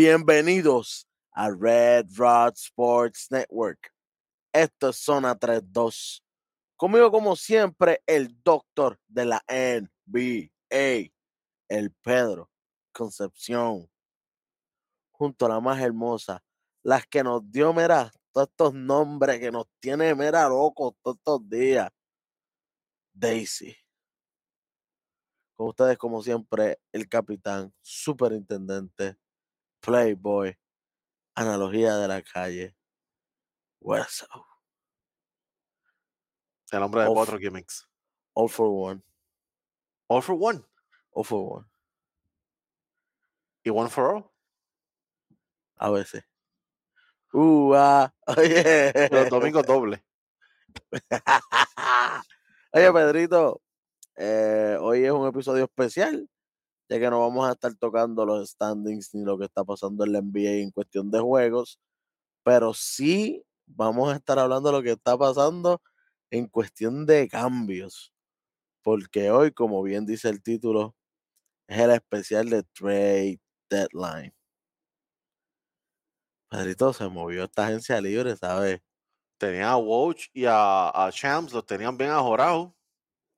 Bienvenidos a Red Rod Sports Network. Esto es Zona 32. Conmigo, como siempre, el doctor de la NBA, el Pedro Concepción. Junto a la más hermosa, las que nos dio, mira, todos estos nombres que nos tiene, mira, locos todos estos días. Daisy. Con ustedes, como siempre, el capitán, superintendente, playboy, analogía de la calle. What's up? El hombre de cuatro gimmicks. All for one. All for one. All for one. Y one for all. A veces. Uh, ah, oye. Los domingos doble. Oye, Pedrito, eh, hoy es un episodio especial, ya que no vamos a estar tocando los standings ni lo que está pasando en la NBA en cuestión de juegos, pero sí vamos a estar hablando de lo que está pasando en cuestión de cambios, porque hoy, como bien dice el título, es el especial de Trade Deadline. Pedrito se movió esta agencia libre, ¿sabes? Tenía a Woj y a, a Shams, los tenían bien ajorados.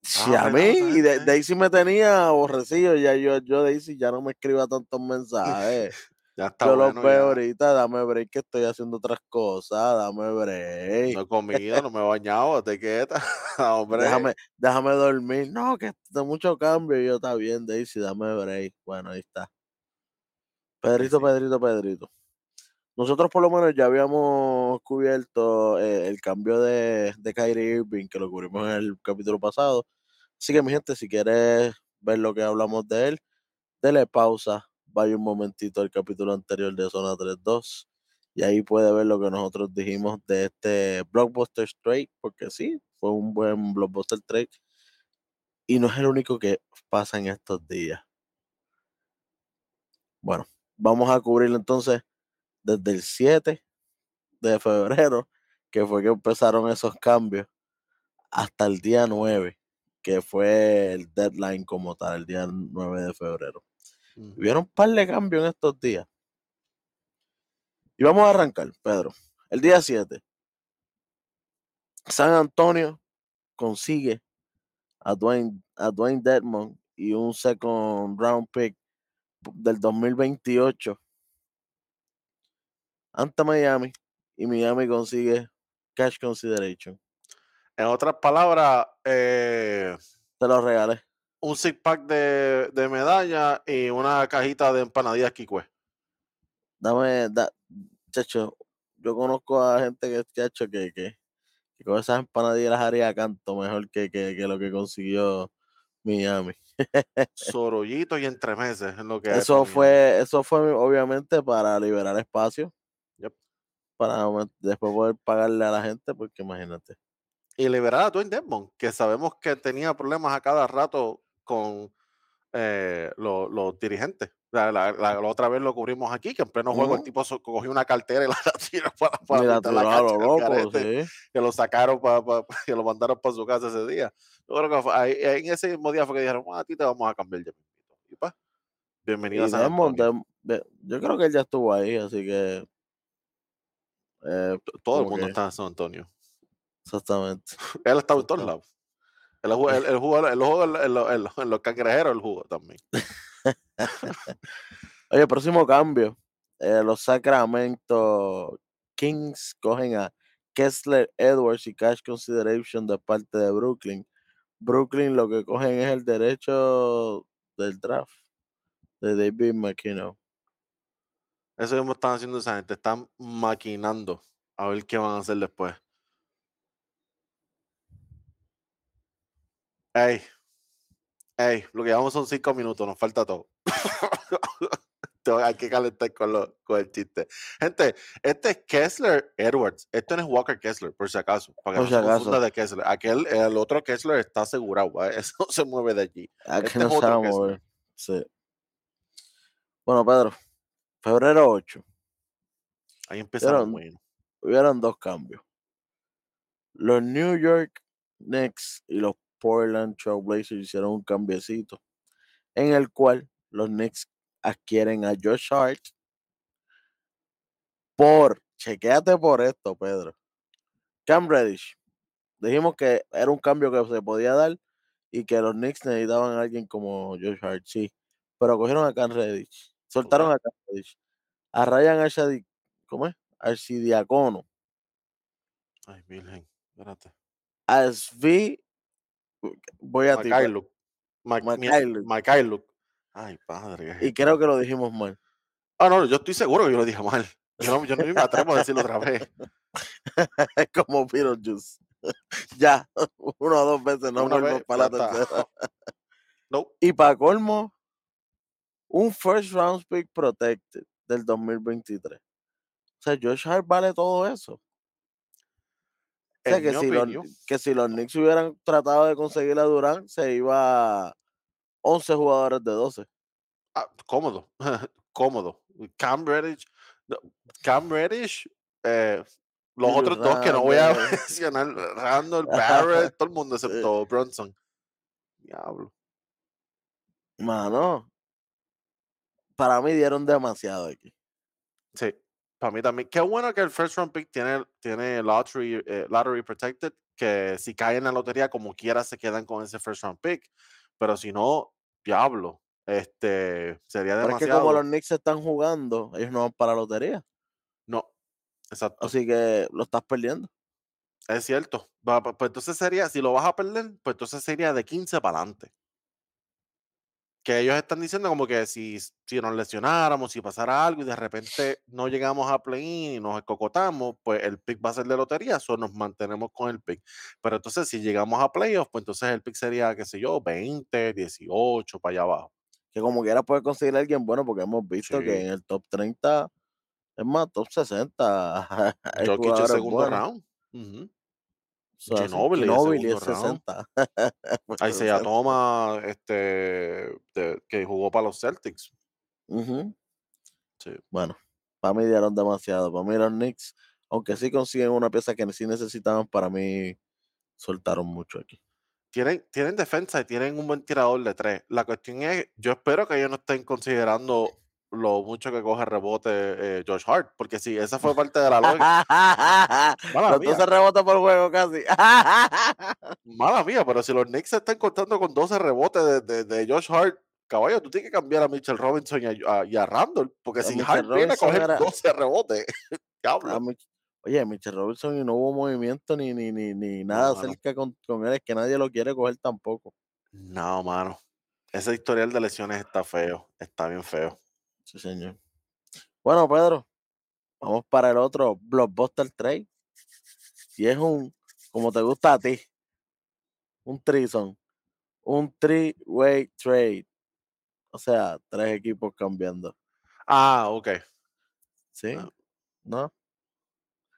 Sí, Ah, a verdad, mí, ¿sabes y de-? Daisy me tenía aborrecido, ya yo, yo Daisy ya no me escriba tantos mensajes. Ya está yo los bueno. veo ya. ahorita, dame break que estoy haciendo otras cosas, dame break. No he comido, no me he bañado, te quieta. Hombre. déjame, déjame dormir. No, que de mucho cambio. Y yo, está bien, Daisy, dame break. Bueno, ahí está. Pedrito, sí. Pedrito, Pedrito. Nosotros por lo menos ya habíamos cubierto eh, el cambio de, de Kyrie Irving, que lo cubrimos en el capítulo pasado. Así que, mi gente, si quieres ver lo que hablamos de él, dele pausa, vaya un momentito al capítulo anterior de Zona 3.2 y ahí puede ver lo que nosotros dijimos de este Blockbuster Trade, porque sí, fue un buen Blockbuster Trade y no es el único que pasa en estos días. Bueno, vamos a cubrirlo entonces desde el 7 de febrero, que fue que empezaron esos cambios, hasta el día 9, que fue el deadline como tal, el día 9 de febrero. Ujú. Hubieron un par de cambios en estos días. Y vamos a arrancar, Pedro. El día 7. San Antonio consigue a Dwayne, a Dwayne Dedmon y un second round pick del 2028 ante Miami. Y Miami consigue cash consideration. En otras palabras, eh, Te lo regalé. un six pack de, de medalla y una cajita de empanadillas Kikue. Dame, da, chacho, yo conozco a gente que, chacho, que, que, que con esas empanadillas las haría a canto mejor que, que, que lo que consiguió Miami. Sorollitos y entremeses es lo que Eso Miami. fue, eso fue obviamente para liberar espacio. Para después poder pagarle a la gente, porque imagínate. y liberar a Dwayne Dedmon, que sabemos que tenía problemas a cada rato con eh, lo- los dirigentes. La, la- la- la otra vez lo cubrimos aquí, que en pleno juego el Ujú. tipo so- cogió una cartera y la tiró para, para Y la a cancha loco, garete, sí. que lo sacaron, pa- pa- que lo mandaron para su casa ese día. Yo creo que fue ahí- en ese mismo día fue que dijeron, "Ah, a ti te vamos a cambiar ya mismito". Y pa, bienvenido a Y San Desmond, de- yo creo que él ya estuvo ahí, así que. Eh, Todo el mundo que- está en San Antonio. Exactamente. Él está en todos lados. Él jugó, él, él jugó, él jugó en, en los cangrejeros, él jugó también. Oye, próximo cambio. eh, los Sacramento Kings cogen a Kessler Edwards y Cash Consideration de parte de Brooklyn. Brooklyn lo que cogen es el derecho del draft de David McKinnon. Eso mismo están haciendo esa gente, están maquinando a ver qué van a hacer después. Ey, ey, lo que llevamos son cinco minutos, nos falta todo. Hay que calentar con, lo- con el chiste. Gente, este es Kessler Edwards. Esto no es Walker Kessler, por si acaso. Para que Por no si se confunda de Kessler. Aquel, el otro Kessler está asegurado. ¿vale? Eso no se mueve de allí. ¿A que Este no es se va otro a Kessler. mover? Sí. Bueno, Pedro, febrero 8. Ahí bueno. hubieron dos cambios. Los New York Knicks y los Portland Trail Blazers hicieron un cambiecito en el cual los Knicks adquieren a Josh Hart por, chequéate por esto, Pedro. Cam Reddish. Dijimos que era un cambio que se podía dar y que los Knicks necesitaban a alguien como Josh Hart, sí. Pero cogieron a Cam Reddish. Soltaron a. A Ryan Arshadi, ¿cómo es? Archidiacono. Ay, Virgen, espérate. A Svi, voy a ti. Mikhailuk. Ay, padre. Y creo que lo dijimos mal. Ah, no, yo estoy seguro que yo lo dije mal. Yo no, yo no me atrevo a decirlo otra vez. Es como Beetlejuice. ya, una o dos veces, no vuelvo para la tercera. No, Y para colmo, un first round pick protected del 2023. O sea, Josh Hart vale todo eso. O sea, que si, los, que si los Knicks hubieran tratado de conseguir a Durán, se iba 11 jugadores de 12. ah, cómodo, cómodo. Cam Reddish, Cam Reddish, eh, los otros dos que no voy a Randle. mencionar, Randall, Barrett, todo el mundo excepto Bronson. Diablo. Mano, para mí dieron demasiado aquí. Sí, para mí también. Qué bueno que el first round pick tiene, tiene lottery, eh, lottery protected, que si caen en la lotería como quiera se quedan con ese first round pick. Pero si no, diablo, este sería Pero es que demasiado. como los Knicks están jugando, ellos no van para la lotería. No, exacto. Así que lo estás perdiendo. Es cierto. Pa- Pues entonces sería, si lo vas a perder, pues entonces sería de 15 para adelante. Que ellos están diciendo como que si, si nos lesionáramos, si pasara algo y de repente no llegamos a play-in y nos escocotamos, pues el pick va a ser de lotería, o nos mantenemos con el pick. Pero entonces si llegamos a playoffs, pues entonces el pick sería, qué sé yo, 20, 18, para allá abajo. Que como quiera puede conseguir a alguien bueno, porque hemos visto que Sí. en el top 30, es más, top 60, hay Jokic el segundo buenos. round. Ujú. O el Ginobili es segundo round. 60. Pues Ahí se 60. toma este, de- que jugó para los Celtics. Sí. Bueno, para mí dieron demasiado. Para mí los Knicks, aunque sí consiguen una pieza que sí necesitaban, para mí soltaron mucho aquí. tienen, tienen defensa y tienen un buen tirador de tres. La cuestión es, yo espero que ellos no estén considerando lo mucho que coge rebote eh, Josh Hart, porque si esa fue parte de la lógica, Mala Los mía. 12 rebotes por juego casi. mala mía, pero si los Knicks se están contando con 12 rebotes de, de- de Josh Hart, caballo, tú tienes que cambiar a Mitchell Robinson y a, a- y a Randall, porque si Mitchell Hart viene a Robinson coger era- 12 rebotes, diablo. A Mich- Oye, Mitchell Robinson y no hubo movimiento ni, ni, ni, ni nada mano. cerca con, con él, es que nadie lo quiere coger tampoco. No, mano. Ese historial de lesiones está feo, está bien feo. Sí, señor. Bueno, Pedro, vamos para el otro Blockbuster Trade. Y es un, como te gusta a ti, un trison, un three-way trade. O sea, tres equipos cambiando. Ah, ok. ¿Sí? Ah. ¿No?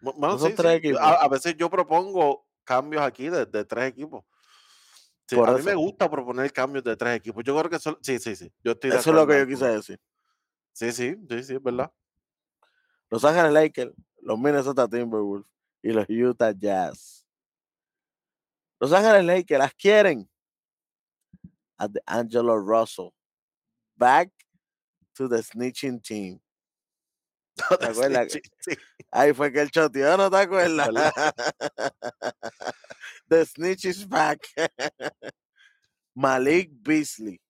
Bu- Bueno, No son sí, tres sí. equipos. A, a veces yo propongo cambios aquí de, de tres equipos. Sí, a mí me eso. gusta proponer cambios de tres equipos. Yo creo que son, sí, sí, sí. Yo estoy de Eso es lo que yo quise eso. decir. Sí, sí, sí, sí, es verdad. Los Ángeles Lakers, los Minnesota Timberwolves y los Utah Jazz. Los Ángeles Lakers las quieren a the Angelo Russell. Back to the snitching team. ¿Te acuerdas? Sí. Ahí fue que el choteó, ¿no te acuerdas? The snitch is back. Malik Beasley.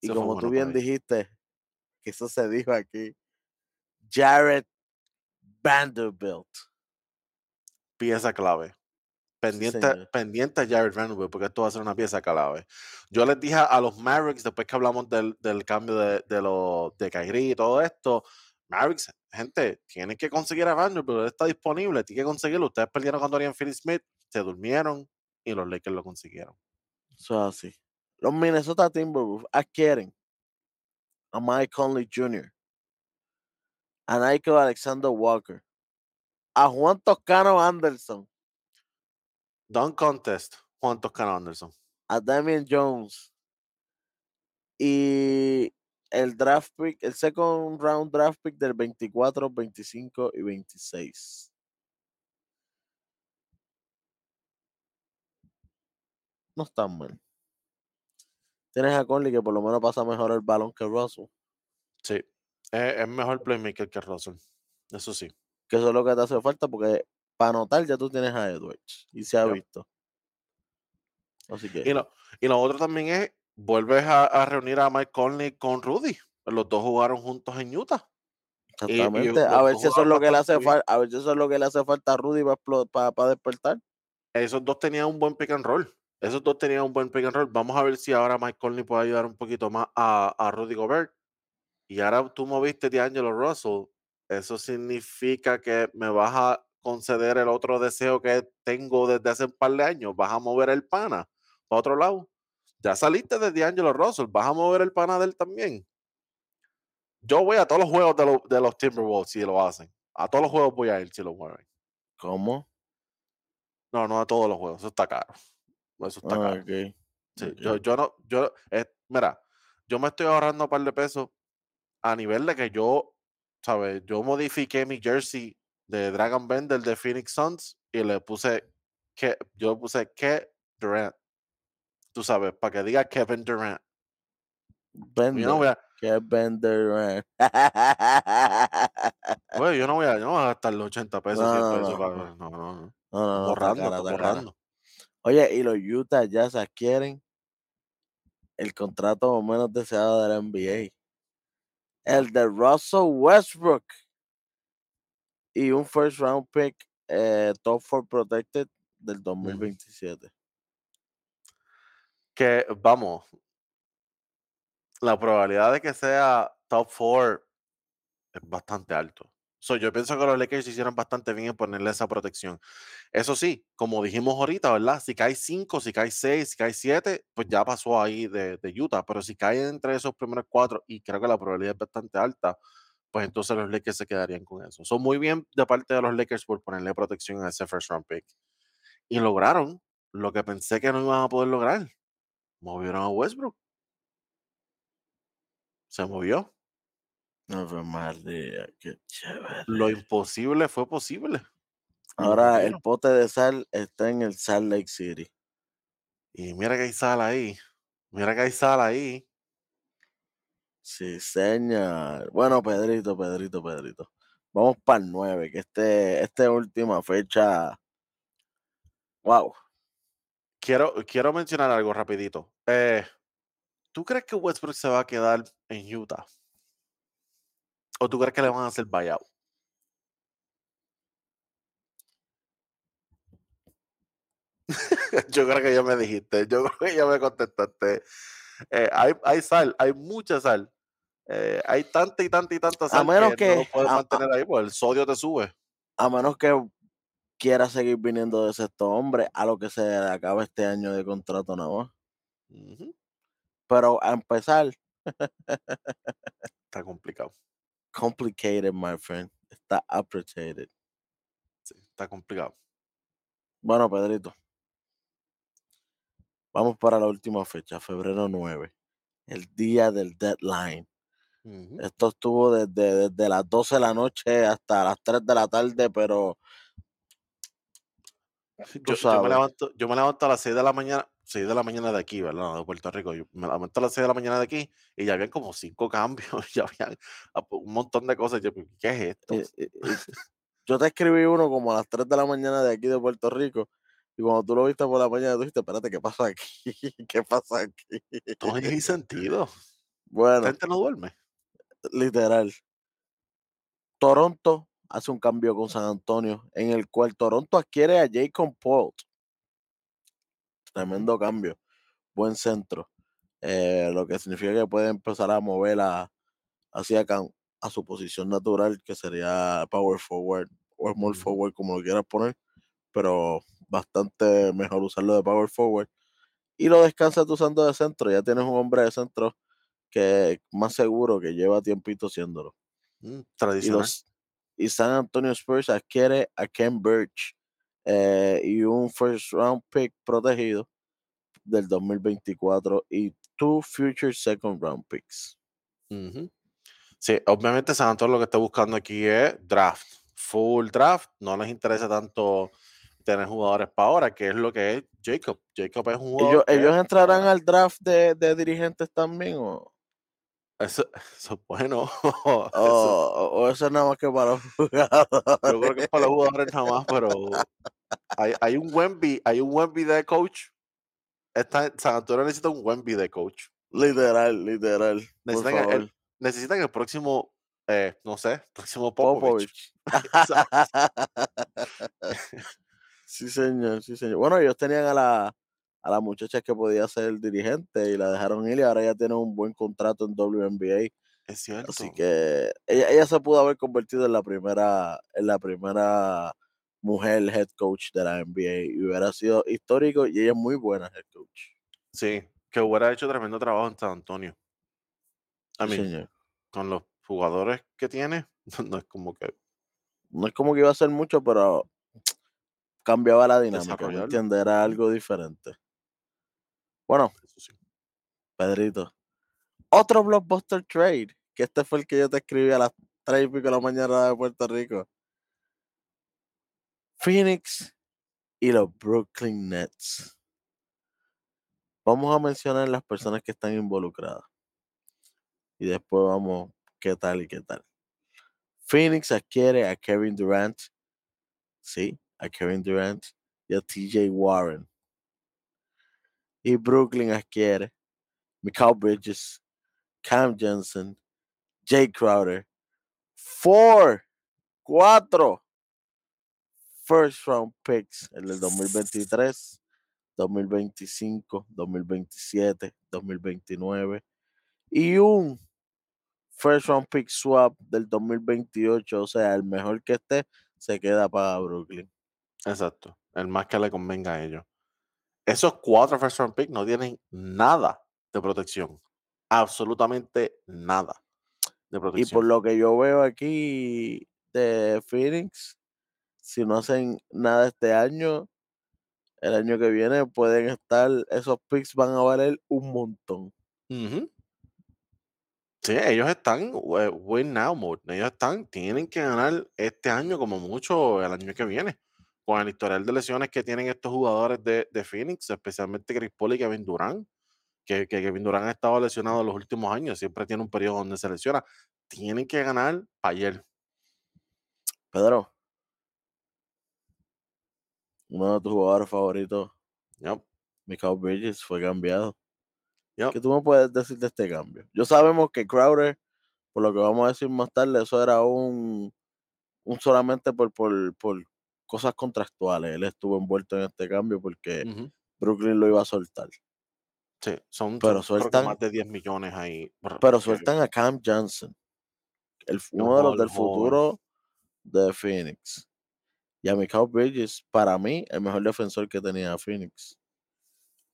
Y Eso como bueno tú bien dijiste, que eso se dijo aquí, Jared Vanderbilt. Pieza clave. Pendiente, pendiente a Jared Vanderbilt, porque esto va a ser una pieza clave. Yo les dije a los Mavericks, después que hablamos del, del cambio de, de, los de Kyrie y todo esto, Mavericks, gente, tienen que conseguir a Vanderbilt, él está disponible, tienen que conseguirlo. Ustedes perdieron con Dorian Finney Smith, se durmieron y los Lakers lo consiguieron. Eso es así. Los Minnesota Timberwolves adquieren a Mike Conley Jr., a Nico Alexander Walker, a Juan Toscano Anderson, Don't contest, Juan Toscano Anderson. a Damian Jones y el draft pick, el second round draft pick del 24, 25 y 26. No están mal. Tienes a Conley que por lo menos pasa mejor el balón que Russell. Sí, Es, es mejor playmaker que Russell. Eso sí. Que eso es lo que te hace falta porque para anotar ya tú tienes a Edwards y se ha visto. Así Y que lo, y lo otro también es, vuelves a, a reunir a Mike Conley con Rudy. Los dos jugaron juntos en Utah. y exactamente, a ver si eso es lo que le hace falta, a ver si eso es lo que le hace falta a Rudy para despertar. Esos dos tenían un buen pick and roll. Esos dos tenían un buen pick and roll. Vamos a ver si ahora Mike Conley puede ayudar un poquito más a, a Rudy Gobert. Y ahora tú moviste de Angelo Russell. Eso significa que me vas a conceder el otro deseo que tengo desde hace un par de años. Vas a mover el pana para otro lado. Ya saliste de D'Angelo Russell. Vas a mover el pana de él también. Yo voy a todos los juegos de, de los Timberwolves si lo hacen. A todos los juegos voy a ir si lo mueven. ¿Cómo? No, no a todos los juegos. Eso está caro. Eso está Ah, caro. Sí, yo, yo no, yo, eh, mira, yo me estoy ahorrando un par de pesos a nivel de que yo, ¿sabes? Yo modifiqué mi jersey de Dragon Bender de Phoenix Suns y le puse que yo puse que Durant. Tú sabes, para que diga Kevin Durant. Bender. Yo no voy a, es Bender. güey, yo no voy a, yo no voy a gastar los 80 pesos, No, 100 no, pesos no, para- no. no, no, no. No, Borrando, cara. borrando. Oye, y los Utah Jazz adquieren el contrato menos deseado de la NBA. El de Russell Westbrook. Y un first round pick eh, top four protected del 2027. Que, vamos, la probabilidad de que sea top 4 es bastante alto. So, yo pienso que los Lakers hicieron bastante bien en ponerle esa protección. Eso sí, como dijimos ahorita, ¿verdad? Si cae 5, si cae 6, si cae 7, pues ya pasó ahí de, de Utah. Pero si cae entre esos primeros cuatro, y creo que la probabilidad es bastante alta, pues entonces los Lakers se quedarían con eso. Son muy bien de parte de los Lakers por ponerle protección a ese first round pick. Y lograron lo que pensé que no iban a poder lograr. Movieron a Westbrook. Se movió. Ave María, qué chévere. Lo imposible fue posible. Ahora el pote de sal está en el Salt Lake City. Y mira que hay sal ahí. Mira que hay sal ahí. Sí, señor. Bueno, Pedrito, Pedrito, Pedrito. Vamos para el 9, que este, esta última fecha. Wow. Quiero, quiero mencionar algo rapidito. Eh, ¿Tú crees que Westbrook se va a quedar en Utah? ¿O tú crees que le van a hacer buyout? yo creo que ya me dijiste, yo creo que ya me contestaste. Eh, hay, hay sal, hay mucha sal. Eh, hay tanta y tanta y tanta sal menos que, no lo puedes a- a- mantener ahí, porque el sodio te sube. A menos que quiera seguir viniendo de sexto hombre a lo que se le acabe este año de contrato nada más. Pero a empezar, Está complicado. Complicated, my friend. Está appreciated. sí, está complicado. Bueno, Pedrito. Vamos para la última fecha, febrero 9. El día del deadline. Esto estuvo desde, desde las 12 de la noche hasta las 3 de la tarde, pero Yo, yo me levanto, yo me levanto a las 6 de la mañana, 6 de la mañana de aquí, ¿verdad? No, de Puerto Rico. Yo me levanto a las 6 de la mañana de aquí y ya habían como cinco cambios, ya habían un montón de cosas. Yo, ¿qué es esto? eh, eh, eh, yo te escribí uno como a las 3 de la mañana de aquí de Puerto Rico. Y cuando tú lo viste por la mañana, tú dijiste, espérate, ¿qué pasa aquí? ¿Qué pasa aquí? Esto no tiene sentido. La Bueno, gente no duerme. literal. Toronto hace un cambio con San Antonio, en el cual Toronto adquiere a Jacob Paul. Tremendo cambio. Buen centro. Eh, lo que significa que puede empezar a mover a, hacia a su posición natural, que sería power forward o small forward, como lo quieras poner, pero bastante mejor usarlo de power forward. Y lo descansas tú usando de centro. Ya tienes un hombre de centro que es más seguro que lleva tiempito siéndolo. Mm, Y, tradicional. los, y San Antonio Spurs adquiere a Ken Birch eh, y un first round pick protegido del 2024 y two future second round picks. Sí, obviamente San Antonio lo que está buscando aquí es draft. Full draft. No les interesa tanto tener jugadores para ahora, que es lo que es Jacob. Jacob es un jugador ¿Ellos, entrarán al draft de, de dirigentes también? O? Eso, eso es bueno. O, Eso- o eso es nada más que para los jugadores. yo creo que es para los jugadores nada más, pero hay, hay un Wemby, hay un Wemby de coach. Esta, San Antonio necesita un Wemby de coach. Literal, literal. Necesitan el-. Necesitan el próximo, eh, no sé, próximo Popovich. Popovich. sí, señor, sí, señor. Bueno, ellos tenían a la, a la muchacha que podía ser dirigente y la dejaron ir y ahora ya tiene un buen contrato en WNBA. Es cierto. Así que ella, ella se pudo haber convertido en la primera, en la primera mujer head coach de la NBA y hubiera sido histórico y ella es muy buena head coach. Sí, que hubiera hecho tremendo trabajo en San Antonio. Sí, mean, señor. con los jugadores que tiene, no es como que No es como que iba a ser mucho, pero cambiaba la dinámica, ¿me entiendes? Era algo diferente. Bueno, sí. Pedrito. Otro blockbuster trade, que este fue el que yo te escribí a las 3 y pico de la mañana de Puerto Rico. Phoenix y los Brooklyn Nets. Vamos a mencionar las personas que están involucradas. Y después vamos, qué tal y qué tal. Phoenix adquiere a Kevin Durant. Sí, a Kevin Durant y a TJ Warren. Y Brooklyn adquiere Mikal Bridges, Cam Johnson, Jay Crowder, four, cuatro first round picks, el del 2023, 2025, 2027, 2029 y un first round pick swap del 2028, o sea, el mejor que esté se queda para Brooklyn. Exacto. El más que le convenga a ellos. Esos cuatro first round pick no tienen nada de protección. Absolutamente nada de Y protección. por lo que yo veo aquí de Phoenix, si no hacen nada este año, el año que viene pueden estar, esos picks van a valer un montón. Sí, ellos están eh, win now mode. Ellos están, tienen que ganar este año como mucho el año que viene. Con el historial de lesiones que tienen estos jugadores de, de Phoenix, especialmente Chris Paul y Kevin Durant, que, que Kevin Durant ha estado lesionado los últimos años, siempre tiene un periodo donde se lesiona. Tienen que ganar ayer. Pedro, uno de tus jugadores favoritos, Yup, Michael Bridges, fue cambiado. yup. ¿Qué tú me puedes decir de este cambio? Yo sabemos que Crowder, por lo que vamos a decir más tarde, eso era un, un solamente por, por, por cosas contractuales. Él estuvo envuelto en este cambio porque. Brooklyn lo iba a soltar. Sí, son, Pero son sueltan- más de 10 millones ahí. Pero sueltan a Cam Johnson, el, Un uno de los del futuro de Phoenix. Y a Michael Bridges, para mí, el mejor defensor que tenía Phoenix.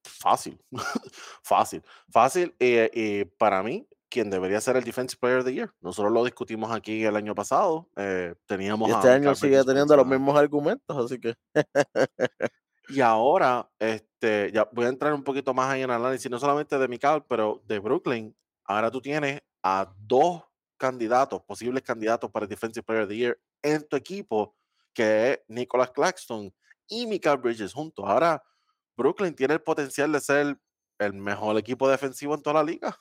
Fácil, fácil, fácil. Y, y para mí, quien debería ser el Defensive Player of the Year. Nosotros lo discutimos aquí el año pasado. eh, teníamos Y a este año sigue teniendo los mismos argumentos, así que Y ahora, este, ya voy a entrar un poquito más ahí en el análisis, no solamente de Mikal, pero de Brooklyn. Ahora tú tienes a dos candidatos, posibles candidatos para el Defensive Player of the Year en tu equipo, que es Nicholas Claxton y Mikal Bridges juntos. Ahora, Brooklyn tiene el potencial de ser el mejor equipo defensivo en toda la liga.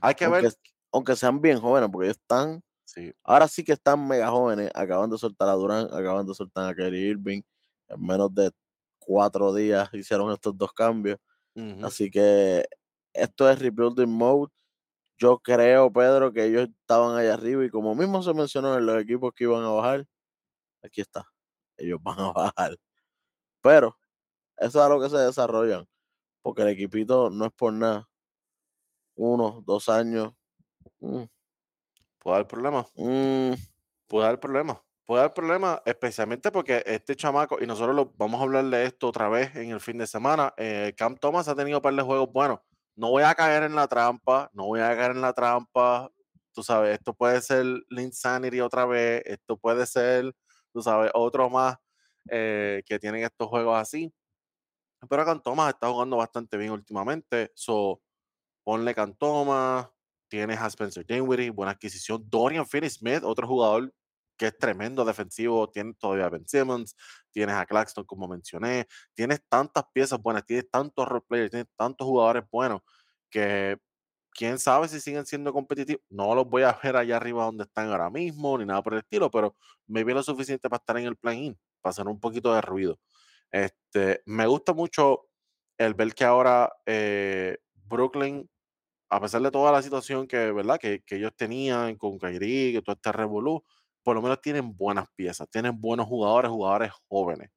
Hay que aunque, ver. aunque sean bien jóvenes, porque ellos están, Sí, ahora sí que están mega jóvenes, acaban de soltar a Durán, acaban de soltar a Kyrie Irving, en menos de cuatro días hicieron estos dos cambios. Así que esto es rebuilding mode. Yo creo, Pedro, que ellos estaban allá arriba y como mismo se mencionó en los equipos que iban a bajar, aquí está, ellos van a bajar. Pero eso es a lo que se desarrollan, porque el equipito no es por nada. Uno, dos años. mm, puede haber problemas. mm, Puede haber problemas. Puede haber problemas, especialmente porque este chamaco, y nosotros lo, vamos a hablar de esto otra vez en el fin de semana. eh, Cam Thomas ha tenido un par de juegos buenos. No voy a caer en la trampa, no voy a caer en la trampa. Tú sabes, esto puede ser la insanity otra vez, esto puede ser, tú sabes, otro más eh, que tienen estos juegos así. Pero Cam Thomas está jugando bastante bien últimamente. So, ponle Cam Thomas, tienes a Spencer Dinwiddie, buena adquisición. Dorian Finney-Smith, otro jugador que es tremendo defensivo. Tienes todavía a Ben Simmons, tienes a Claxton, como mencioné. Tienes tantas piezas buenas, tienes tantos role players, tienes tantos jugadores buenos que quién sabe si siguen siendo competitivos. No los voy a ver allá arriba donde están ahora mismo, ni nada por el estilo, pero me vi lo suficiente para estar en el play-in, para hacer un poquito de ruido. Este, me gusta mucho el ver que ahora eh, Brooklyn, a pesar de toda la situación que, ¿verdad? que, ellos tenían con Kyrie, que todo este revolú, por lo menos tienen buenas piezas, tienen buenos jugadores, jugadores jóvenes.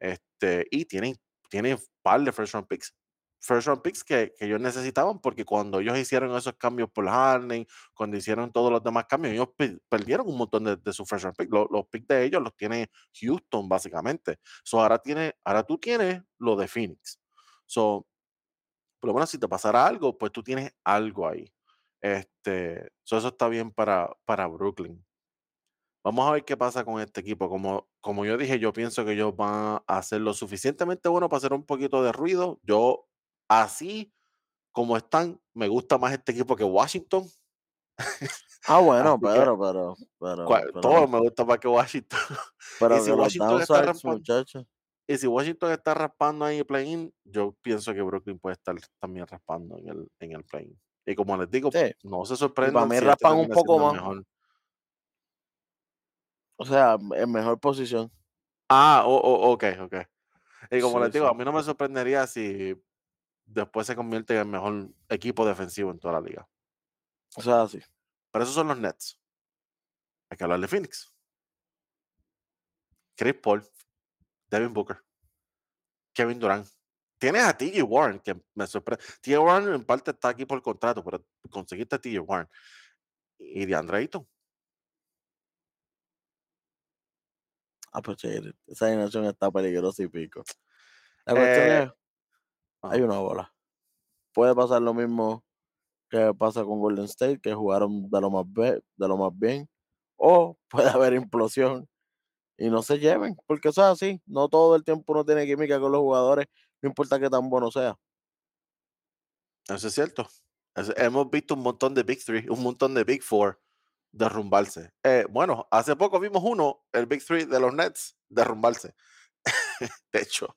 Este, y tienen, tienen par de first round picks. First round picks que, que ellos necesitaban porque cuando ellos hicieron esos cambios por Harden, cuando hicieron todos los demás cambios, ellos perdieron un montón de, de su first round pick. Los, los, picks de ellos los tiene Houston, básicamente. So, ahora, tiene, ahora tú tienes lo de Phoenix. So, por lo menos si te pasara algo, pues tú tienes algo ahí. Este, so eso está bien para, para Brooklyn. Vamos a ver qué pasa con este equipo. Como, como yo dije, yo pienso que ellos van a hacer lo suficientemente bueno para hacer un poquito de ruido. Yo, así como están, me gusta más este equipo que Washington. Ah, bueno, pero, pero, pero, pero, Todo me gusta más que Washington. Pero y si que Washington los está muchachos. Y si Washington está raspando ahí el play-in, yo pienso que Brooklyn puede estar también raspando en el, en el play-in. Y como les digo, Sí. no se Y sorprendan. para mí si este raspan un poco más. mejor. O sea, en mejor posición. Ah, o- o- ok, ok. Y como Sí, les digo, sí. a mí no me sorprendería si después se convierte en el mejor equipo defensivo en toda la liga. O sea, sí. Pero esos son los Nets. Hay que hablar de Phoenix. Chris Paul, Devin Booker, Kevin Durant. Tienes a TJ Warren, que me sorprende. TJ Warren en parte está aquí por contrato, pero conseguiste a TJ Warren. Y de Ayton. Ah, pues chévere. Esa alineación está peligrosa y pico. La cuestión Eh, es, hay una bola. Puede pasar lo mismo que pasa con Golden State, que jugaron de lo más, be- de lo más bien. O puede haber implosión y no se lleven, porque eso es así. No todo el tiempo uno tiene química con los jugadores, no importa qué tan bueno sea. Eso es cierto. Hemos visto un montón de Big Three, un montón de Big Four derrumbarse. Eh, bueno, hace poco vimos uno, el Big Three de los Nets, derrumbarse. de hecho,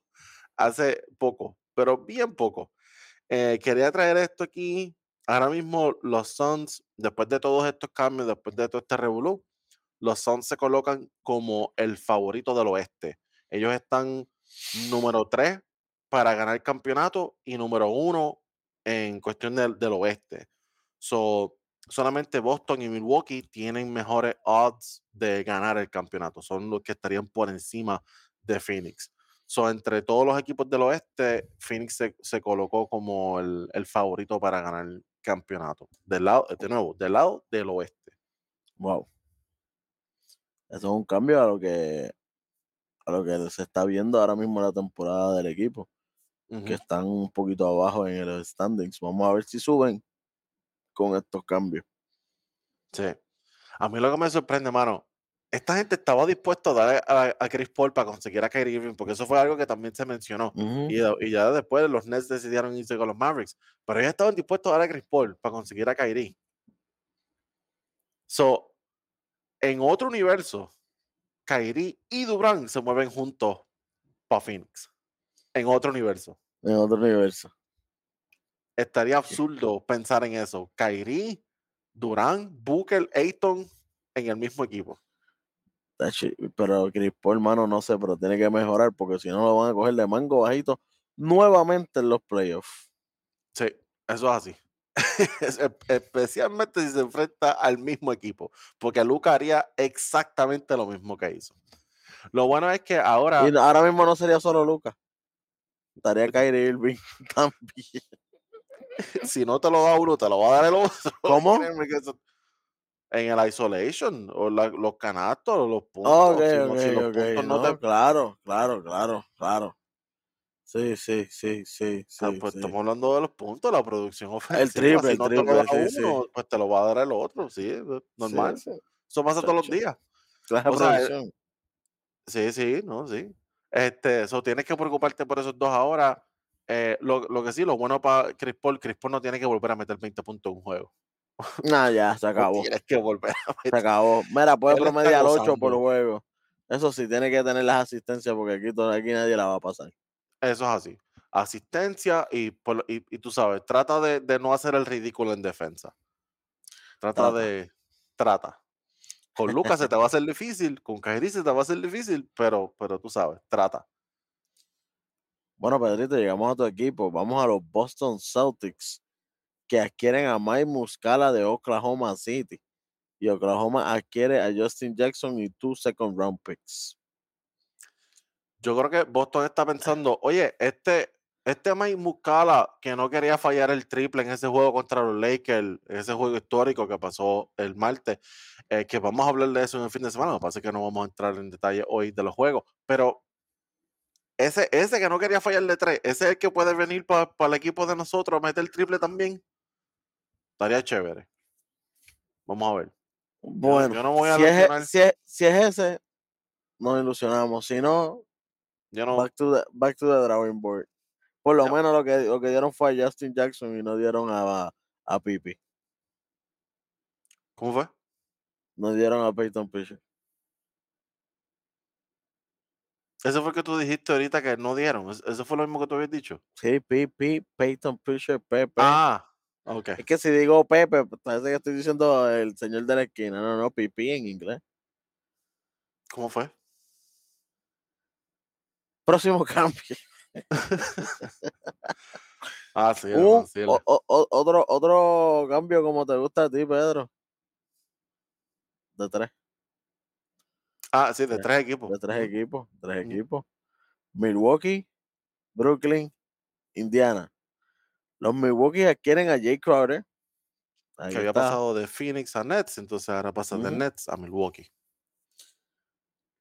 hace poco, pero bien poco. Eh, quería traer esto aquí. Ahora mismo los Suns, después de todos estos cambios, después de todo este revolú, los Suns se colocan como el favorito del oeste. Ellos están número 3 para ganar el campeonato y número 1 en cuestión del, del oeste. So, solamente Boston y Milwaukee tienen mejores odds de ganar el campeonato. Son los que estarían por encima de Phoenix. So, entre todos los equipos del oeste, Phoenix se, se colocó como el, el favorito para ganar el campeonato. Del lado, de nuevo, del lado del oeste. Wow. Eso es un cambio a lo que a lo que se está viendo ahora mismo la temporada del equipo, que están un poquito abajo en el standings. Vamos a ver si suben con estos cambios. Sí. A mí lo que me sorprende, mano, esta gente estaba dispuesta a dar a, a Chris Paul para conseguir a Kyrie Irving, porque eso fue algo que también se mencionó. Y, y ya después los Nets decidieron irse con los Mavericks. Pero ellos estaban dispuestos a dar a Chris Paul para conseguir a Kyrie. So, en otro universo, Kyrie y Durant se mueven juntos para Phoenix. En otro universo. En otro universo. Estaría absurdo pensar en eso. Kyrie, Durant, Booker, Ayton en el mismo equipo. Pero Chris Paul, hermano, no sé, pero tiene que mejorar porque si no lo van a coger de mango bajito nuevamente en los playoffs. Sí, eso es así. Es- Especialmente si se enfrenta al mismo equipo, porque Luca haría exactamente lo mismo que hizo. Lo bueno es que ahora, Y ahora mismo no sería solo Lucas. Estaría Kyrie Irving también. si no te lo da uno, te lo va a dar el otro. ¿Cómo? En el isolation, o la- los canastos, los puntos. Ok, si, no- ok, si los puntos no no, te. Claro, claro, claro, claro. Sí, sí, sí, sí, sí. Ah, pues sí. estamos hablando de los puntos, la producción ofensiva. triple, si el no triple, sí, uno, pues te lo va a dar el otro. Sí, es normal. Sí, sí. Eso pasa todos los días. O sea, eh, producción. Sí, sí, no, sí. Este, eso tienes que preocuparte por esos dos ahora. Eh, lo, lo que sí, lo bueno para Chris Paul, Chris Paul no tiene que volver a meter 20 puntos en un juego. Nah, ya, se No acabó. tienes que volver a Se meter. acabó. Mira, puede Él promediar 8 por juego. Eso sí, tiene que tener las asistencias porque aquí, aquí nadie la va a pasar. Eso es así. asistencia y, y, tú sabes, trata de, de, no hacer el ridículo en defensa. Trata, de. Trata. Con Lucas se te va a hacer difícil, con Kairi se te va a hacer difícil, pero, pero tú sabes, trata. Bueno, Pedrito, llegamos a tu equipo. Vamos a los Boston Celtics, que adquieren a Mike Muscala de Oklahoma City. Y Oklahoma adquiere a Justin Jackson y two second round picks. Yo creo que Boston está pensando, oye, este, este Mike Muscala, que no quería fallar el triple en ese juego contra los Lakers, ese juego histórico que pasó el martes, eh, que vamos a hablar de eso en el fin de semana, me parece que no vamos a entrar en detalle hoy de los juegos, pero ese, ese que no quería fallar de tres, ese es el que puede venir para el equipo de nosotros a meter el triple también. Estaría chévere. Vamos a ver. Bueno, yo no voy a si, es, si, es, si es ese, nos ilusionamos. Si no, yo no. Back to the, back to the drawing board. Por lo menos lo que, lo que dieron fue a Justin Jackson y no dieron a, a Pipi. ¿Cómo fue? No dieron a Peyton Fisher. Eso fue que tú dijiste ahorita que no dieron. Eso fue lo mismo que tú habías dicho. Sí, Pipi, Peyton Fisher, Pepe. Ah, ok. Es que si digo Pepe, pues, parece que estoy diciendo el señor de la esquina. No, no, Pipi en inglés. ¿Cómo fue? Próximo cambio. ah, sí, otro, otro cambio como te gusta a ti, Pedro. De tres. Ah, sí, de tres equipos. De tres equipos, tres equipos. Milwaukee, Brooklyn, Indiana. Los Milwaukee adquieren a Jay Crowder. que había pasado de Phoenix a Nets, entonces ahora pasa de Nets a Milwaukee.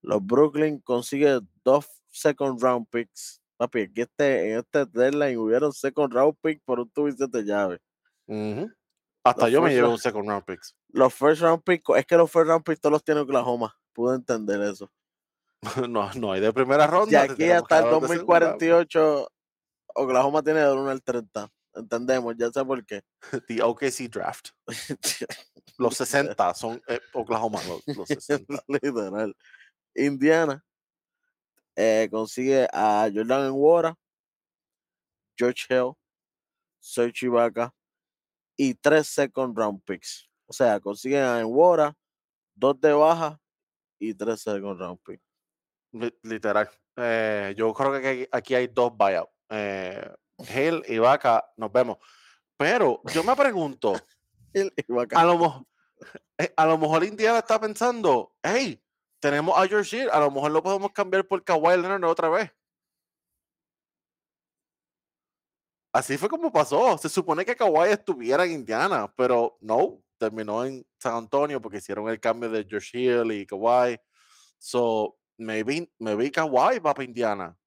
Los Brooklyn consiguen dos second round picks. Papi, aquí este, en este deadline hubieron second round picks por un tubo de llave. Hasta yo me llevé un second round picks. Los first round picks, es que los first round picks todos los tiene Oklahoma. Pude entender eso. no, no hay de primera ronda. Y aquí hasta el 2048, Oklahoma tiene de 1 al 30. Entendemos, ya sé por qué. The OKC draft. los 60 son eh, Oklahoma, los, 60. Literal. Indiana eh, consigue a Jordan Enwara, George Hill, Serge Ibaka y tres second round picks. O sea, consiguen a Enwara, dos de baja y tres second round pick. Literal. Eh, yo creo que aquí hay dos buyouts. Eh, Hill y Vaca, nos vemos. Pero yo me pregunto, a, lo, eh, a lo mejor Indiana está pensando, hey, tenemos a George Hill, a lo mejor lo podemos cambiar por Kawhi Leonard otra vez. Así fue como pasó. Se supone que Kawhi estuviera en Indiana, pero no, terminó en San Antonio porque hicieron el cambio de George Hill y Kawhi. So, maybe, maybe Kawhi va para Indiana.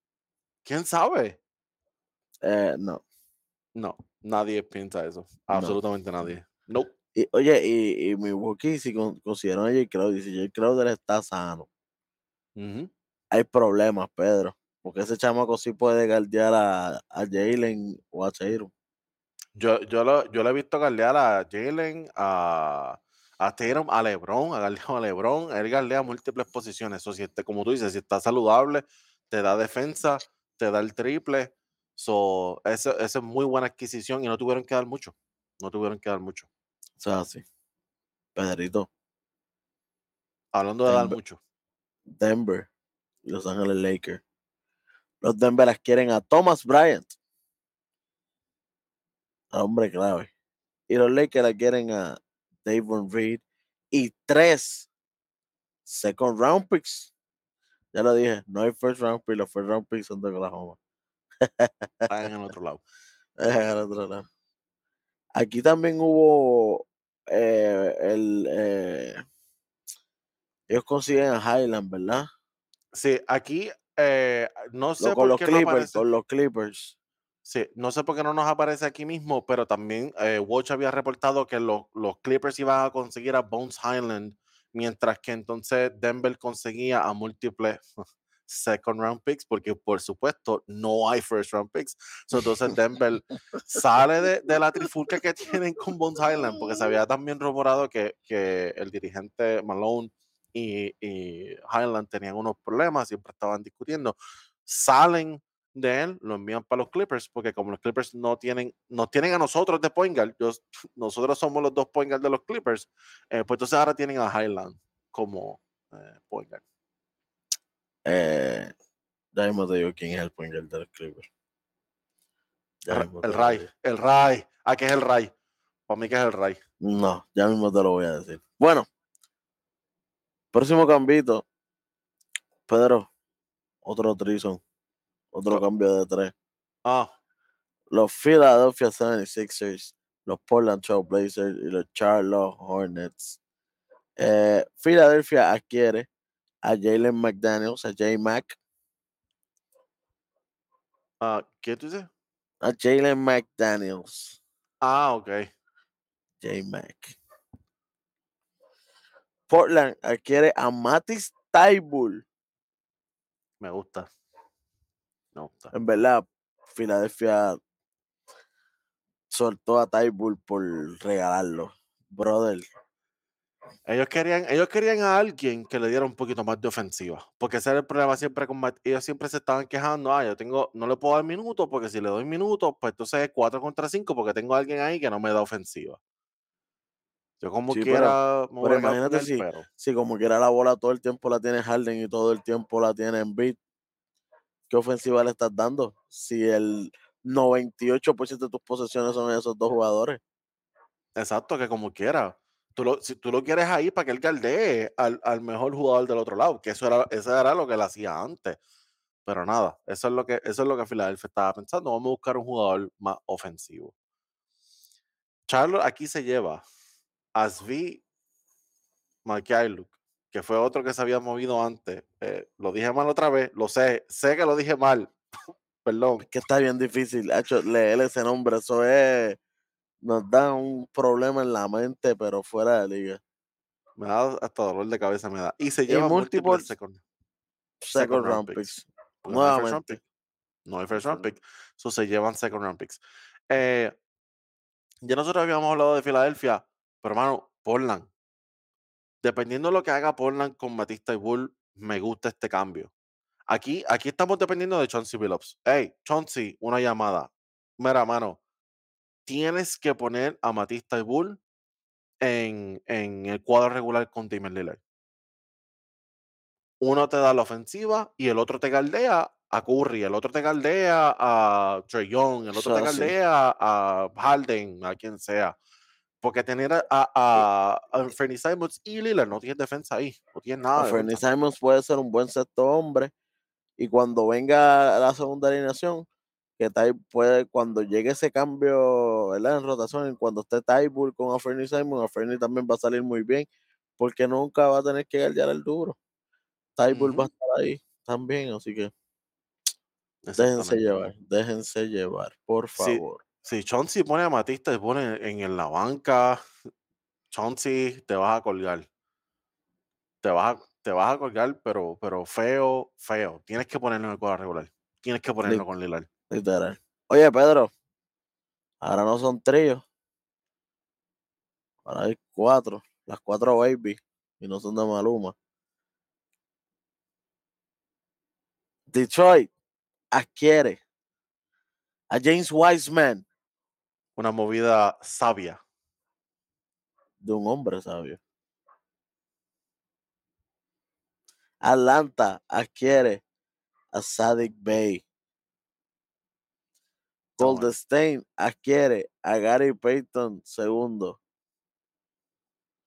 ¿Quién sabe? Eh, no. No, nadie piensa eso. Absolutamente nadie. No. Y, oye, y, y Milwaukee, si consideran a J. Crowder, si J. Crowder está sano, hay problemas, Pedro. Porque ese chamaco sí puede guardiar a, a Jalen o a Cheiro. Yo, yo, lo, yo le he visto galdear a Jalen, a, a a LeBron, a a LeBron. Él galdea múltiples posiciones. Eso si este, como tú dices, si está saludable, te da defensa, te da el triple. So, esa es muy buena adquisición y no tuvieron que dar mucho. No tuvieron que dar mucho. O sea, sí. Pedrito. Hablando de dar mucho. Denver y Los Ángeles Lakers. Los Denver quieren a Thomas Bryant hombre clave. Y los Lakers quieren a Davon Reed y tres second round picks. Ya lo dije, no hay first round picks, los first round picks son de Oklahoma. Están en el otro lado. en el otro lado. Aquí también hubo eh, el eh, ellos consiguen a Highland, ¿verdad? Sí, aquí eh, no sé con los Clippers, con los Clippers. Sí, no sé por qué no nos aparece aquí mismo, pero también Watch había reportado que los, los Clippers iban a conseguir a Bones Highland, mientras que entonces Denver conseguía a múltiples second round picks, porque por supuesto no hay first round picks. entonces Denver sale de, la trifulca que tienen con Bones Highland, porque se había también rumorado que, que el dirigente Malone y, y Highland tenían unos problemas, siempre estaban discutiendo. Salen de él, lo envían para los Clippers, porque como los Clippers no tienen, no tienen a nosotros de point guard, nosotros somos los dos point guard de los Clippers, eh, pues entonces ahora tienen a Highland como eh, point guard. Eh, ya mismo te digo quién es el point guard de los Clippers. el Ray, el Ray. ¿A qué es el Ray? Para mí que es el Ray. No, ya mismo te lo voy a decir. Bueno, próximo cambito. Pedro, otro trison. Otro cambio de tres. Ah. Los Philadelphia 76ers, los Portland Trail Blazers y los Charlotte Hornets. Eh, Philadelphia adquiere a Jalen McDaniels, a J. Mac. Ah, ¿Qué tú dices? A Jalen McDaniels. Ah, ok. J. Mac. Portland adquiere a Matis Taibul. Me gusta. En verdad, Filadelfia soltó a Tybull por regalarlo. Brother. Ellos querían, ellos querían a alguien que le diera un poquito más de ofensiva. Porque ese era el problema siempre con Ellos siempre se estaban quejando. Ah, yo tengo, no le puedo dar minutos porque si le doy minutos, pues entonces es 4 contra 5 porque tengo a alguien ahí que no me da ofensiva. Yo como quiera. Pero, imagínate si, si como quiera la bola todo el tiempo la tiene Harden y todo el tiempo la tiene en beat ¿qué ofensiva le estás dando? Si el 98% de tus posesiones son esos dos jugadores. Exacto, que como quiera. Tú si tú lo quieres ahí para que él galdee al, mejor jugador del otro lado, que eso era, eso era lo que él hacía antes. Pero nada, eso es lo que, eso es lo que Philadelphia estaba pensando. Vamos a buscar un jugador más ofensivo. Charlotte aquí se lleva a Svi que fue otro que se había movido antes. Eh, lo dije mal otra vez, lo sé, sé que lo dije mal. Perdón. Es que está bien difícil hecho, leer ese nombre. Eso es. Nos da un problema en la mente, pero fuera de liga. Me da hasta dolor de cabeza, me da. Y se lleva múltiples second, second, round picks. Nuevamente. No hay first round pick. Eso se llevan second round picks. Eh, ya nosotros habíamos hablado de Filadelfia, pero hermano, Portland dependiendo de lo que haga Portland con Matista y Bull, me gusta este cambio. Aquí, aquí estamos dependiendo de Chauncey Billups. Hey, Chauncey, una llamada. Mira, mano, tienes que poner a Matista y Bull en, en el cuadro regular con Damian Lillard. Uno te da la ofensiva y el otro te galdea a Curry, el otro te galdea a Trey Young, el otro te galdea a Harden, a quien sea. Porque tener a, a, a Fernie Simons y Lillard no tiene defensa ahí, no tiene nada. Fernie Simons puede ser un buen sexto hombre y cuando venga la segunda alineación, que Ty puede, cuando llegue ese cambio ¿verdad? en rotación, cuando esté Tybull con a Fernie Simons, a Fernie también va a salir muy bien, porque nunca va a tener que guardar el duro. Tybull va a estar ahí también, así que déjense llevar, déjense llevar, por favor. Si Chauncey pone a Matista y pone en, la banca, Chauncey te vas a colgar. Te vas a, te vas a colgar, pero, pero feo, feo. Tienes que ponerlo en el cuadro regular. Tienes que ponerlo con Lillard. Literal. Oye, Pedro, ahora no son tríos. Ahora hay cuatro. Las cuatro baby. Y no son de Maluma. Detroit adquiere a James Wiseman una movida sabia. De un hombre sabio. Atlanta adquiere a Sadik Bay. Golden State adquiere a Gary Payton segundo.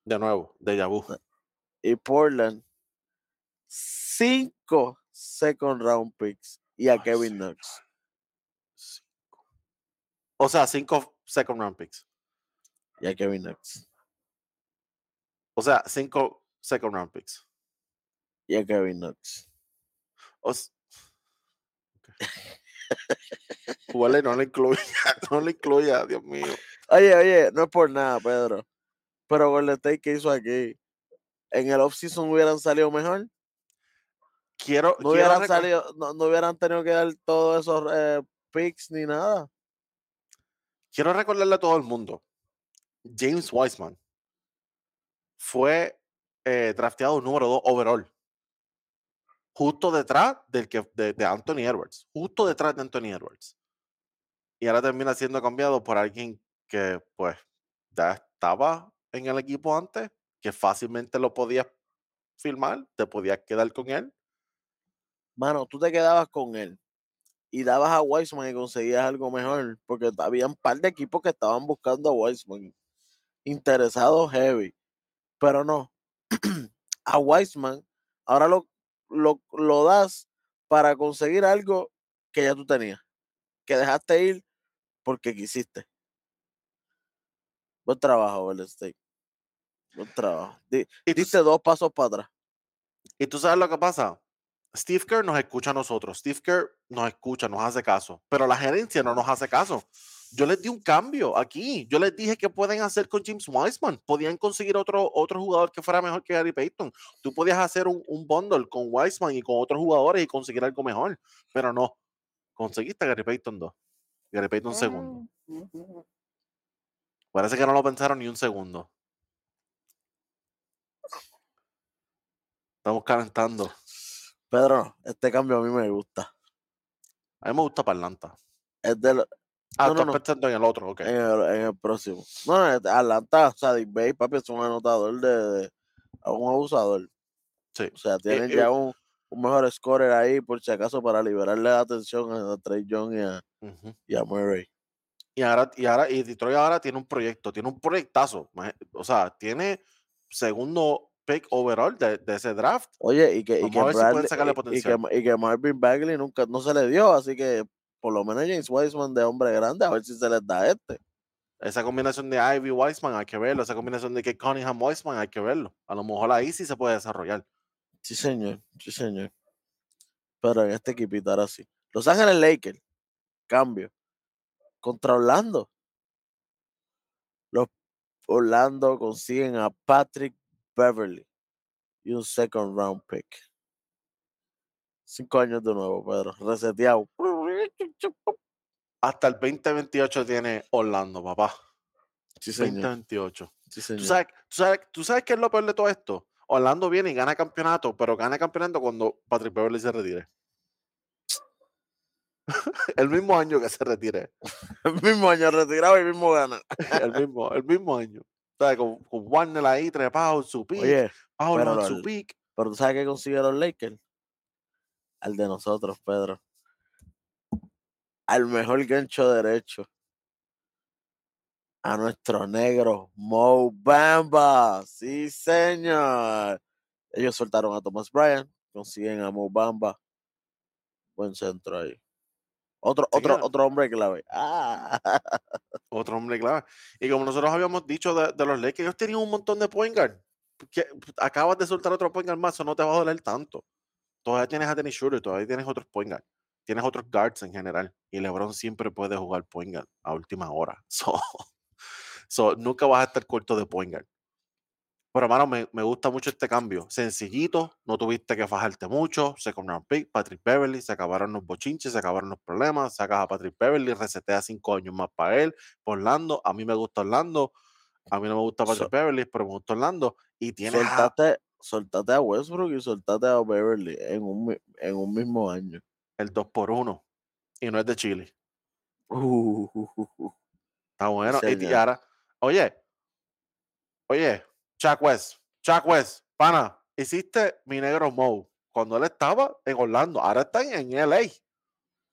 De nuevo, de Yabu. Y Portland, cinco second round picks y a Kevin Knox. O sea, cinco second round picks. Y a Kevin Knox. O sea, cinco second round picks. Y a Kevin Knox. O no le incluya, no le incluya, Dios mío. Oye, oye, no es por nada, Pedro. Pero el State que hizo aquí, en el offseason hubieran salido mejor. Quiero, no hubieran salido, no, hubieran tenido que dar todos esos eh, picks ni nada. Quiero recordarle a todo el mundo, James Wiseman fue eh, drafteado número 2 overall. Justo detrás del que, de, Anthony Edwards, justo detrás de Anthony Edwards. Y ahora termina siendo cambiado por alguien que, pues, ya estaba en el equipo antes, que fácilmente lo podías filmar, te podías quedar con él. Mano, tú te quedabas con él y dabas a Weissman y conseguías algo mejor, porque había un par de equipos que estaban buscando a Weissman, interesados heavy, pero no. a Weissman ahora lo, lo, lo das para conseguir algo que ya tú tenías, que dejaste ir porque quisiste. Buen trabajo, State. Buen trabajo. Y diste dos pasos para atrás. Y tú sabes lo que pasa. Steve Kerr nos escucha a nosotros. Steve Kerr nos escucha, nos hace caso. Pero la gerencia no nos hace caso. Yo les di un cambio aquí. Yo les dije que pueden hacer con James Wiseman. Podían conseguir otro, otro jugador que fuera mejor que Gary Payton. Tú podías hacer un, un bundle con Wiseman y con otros jugadores y conseguir algo mejor. Pero no. Conseguiste a Gary Payton 2. Gary Payton segundo. Parece que no lo pensaron ni un segundo. Estamos calentando. Pedro, este cambio a mí me gusta. A mí me gusta Parlanta. Es del, Ah, No, no, pensando en el otro, ok. en, el, en el próximo. No, este- Atlanta, o sea, Dick Bay, papi, es un anotador de, de- un abusador. Sí. O sea, tienen eh, ya un, un mejor scorer ahí, por si acaso, para liberarle la atención a Trey Young y a, Ujú. y a Murray. Y ahora, y ahora, y Detroit ahora tiene un proyecto, tiene un proyectazo. O sea, tiene segundo pick overall de, de ese draft. Oye, y que, y que, si Bradley- sacarle y- que, y que Marvin Bagley nunca no se le dio, así que por lo menos James Wiseman de hombre grande, a ver si se les da este. Esa combinación de Ivy Weissman hay que verlo. Esa combinación de Kate Cunningham Weissman hay que verlo. A lo mejor ahí sí se puede desarrollar. Sí, señor, sí, señor. Pero en este equipito ahora sí. Los Ángeles Lakers, cambio. Contra Orlando. Los Orlando consiguen a Patrick Beverly y un second round pick. Cinco años de nuevo, Pedro. Reseteado. Hasta el 2028 tiene Orlando, papá. Sí, señor. 2028. Sí, ¿Tú sabes, tú, sabes, ¿Tú sabes qué es lo peor de todo esto? Orlando viene y gana campeonato, pero gana campeonato cuando Patrick Beverly se retire. el mismo año que se retire. El mismo año retirado y mismo gana. El mismo, el mismo año. ¿Sabes? Con, con Warner ahí trepado en su pick. Oye, Paolo en su el- pick. pero tú sabes qué consigue los Lakers. Al de nosotros, Pedro. Al mejor gancho derecho. A nuestro negro Mo Bamba. Sí, señor. Ellos soltaron a Thomas Bryan. Consiguen a Mo Bamba. Buen centro ahí. Otro, otro, otro hombre clave. Ah, Otro hombre clave. Y como nosotros habíamos dicho de, de los Lakers, ellos tenían un montón de point guard. Que acabas de soltar otro point guard más, eso no te va a doler tanto. Todavía tienes a Dennis Schroeder, todavía tienes otros point guard. Tienes otros guards en general. Y LeBron siempre puede jugar point guard a última hora. So, so, nunca vas a estar corto de point guard. Pero, hermano, me, me gusta mucho este cambio. Sencillito, no tuviste que fajarte mucho. Second round pick, Patrick Beverly, se acabaron los bochinches, se acabaron los problemas. Sacas a Patrick Beverly, resetea cinco años más para él. Orlando, a mí me gusta Orlando. A mí no me gusta Patrick So- Beverly, pero me gusta Orlando. Y tienes a- soltate, soltate a Westbrook y soltate a Beverly en un, en un mismo año. El 2 por 1 y no es de Chile. Uh, Está bueno. Y, ahora, oye, oye, Chuck West, Chuck West, pana, hiciste mi negro Mo cuando él estaba en Orlando, ahora está en, LA.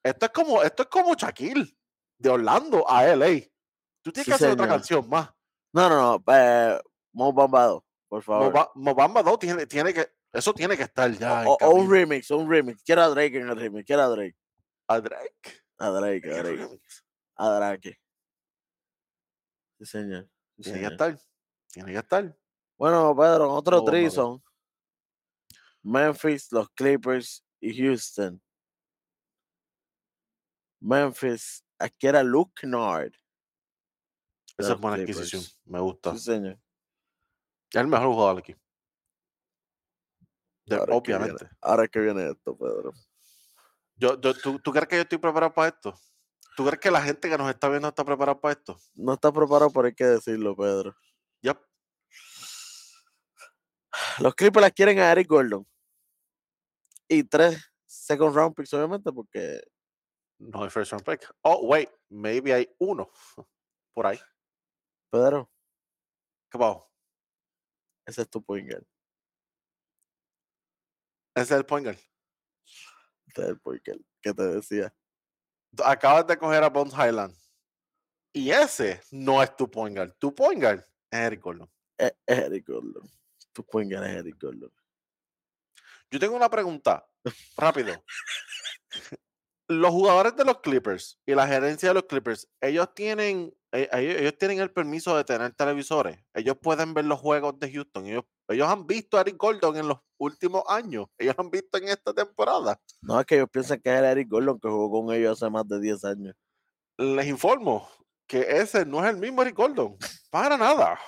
Esto es como, esto es como Shaquille, de Orlando a LA. Tú tienes Sí, que hacer otra canción más. No, no, no. Eh, Mo Bamba 2, por favor. Moba- Mobamba 2 tiene, tiene que, eso tiene que estar ya. en O, un remix, un remix. Quiero a Drake en el remix. Quiero a Drake. A Drake. A Drake, a Drake. A Drake. Sí, señor. sí, Tiene que estar. Tiene que estar. Bueno, Pedro, otro dos. threesome. Memphis, los Clippers y Houston. Memphis adquiere a Luke Kennard. Esa es buena Clippers. adquisición. Me gusta. Sí, señor. Es el mejor jugador aquí. De- Ahora es que viene- obviamente. Ahora es que viene esto, Pedro. Yo, yo- ¿tú, ¿Tú crees que yo estoy preparado para esto? ¿Tú crees que la gente que nos está viendo está preparada para esto? No está preparado, pero hay que decirlo, Pedro. Yep. Los Clippers las quieren a Eric Gordon. Y tres second round picks, obviamente, porque No hay first round pick. Oh, wait, maybe hay uno por ahí. Pedro, ¿Qué pasó? ese es tu point. Ese es el point guard. Ese es el point guard que te decía. Acabas de coger a Bones Highland. Y ese no es tu point guard. Tu point guard es Eric Gordon. Es, es Eric Gordon. Tu point guard es Eric Gordon. Yo tengo una pregunta, rápido. Los jugadores de los Clippers y la gerencia de los Clippers, ellos tienen, ellos, ellos tienen el permiso de tener televisores. Ellos pueden ver los juegos de Houston. Ellos, ellos han visto a Eric Gordon en los últimos años. Ellos lo han visto en esta temporada. No, es que ellos piensan que es el Eric Gordon que jugó con ellos hace más de 10 años. Les informo que ese no es el mismo Eric Gordon. Para nada.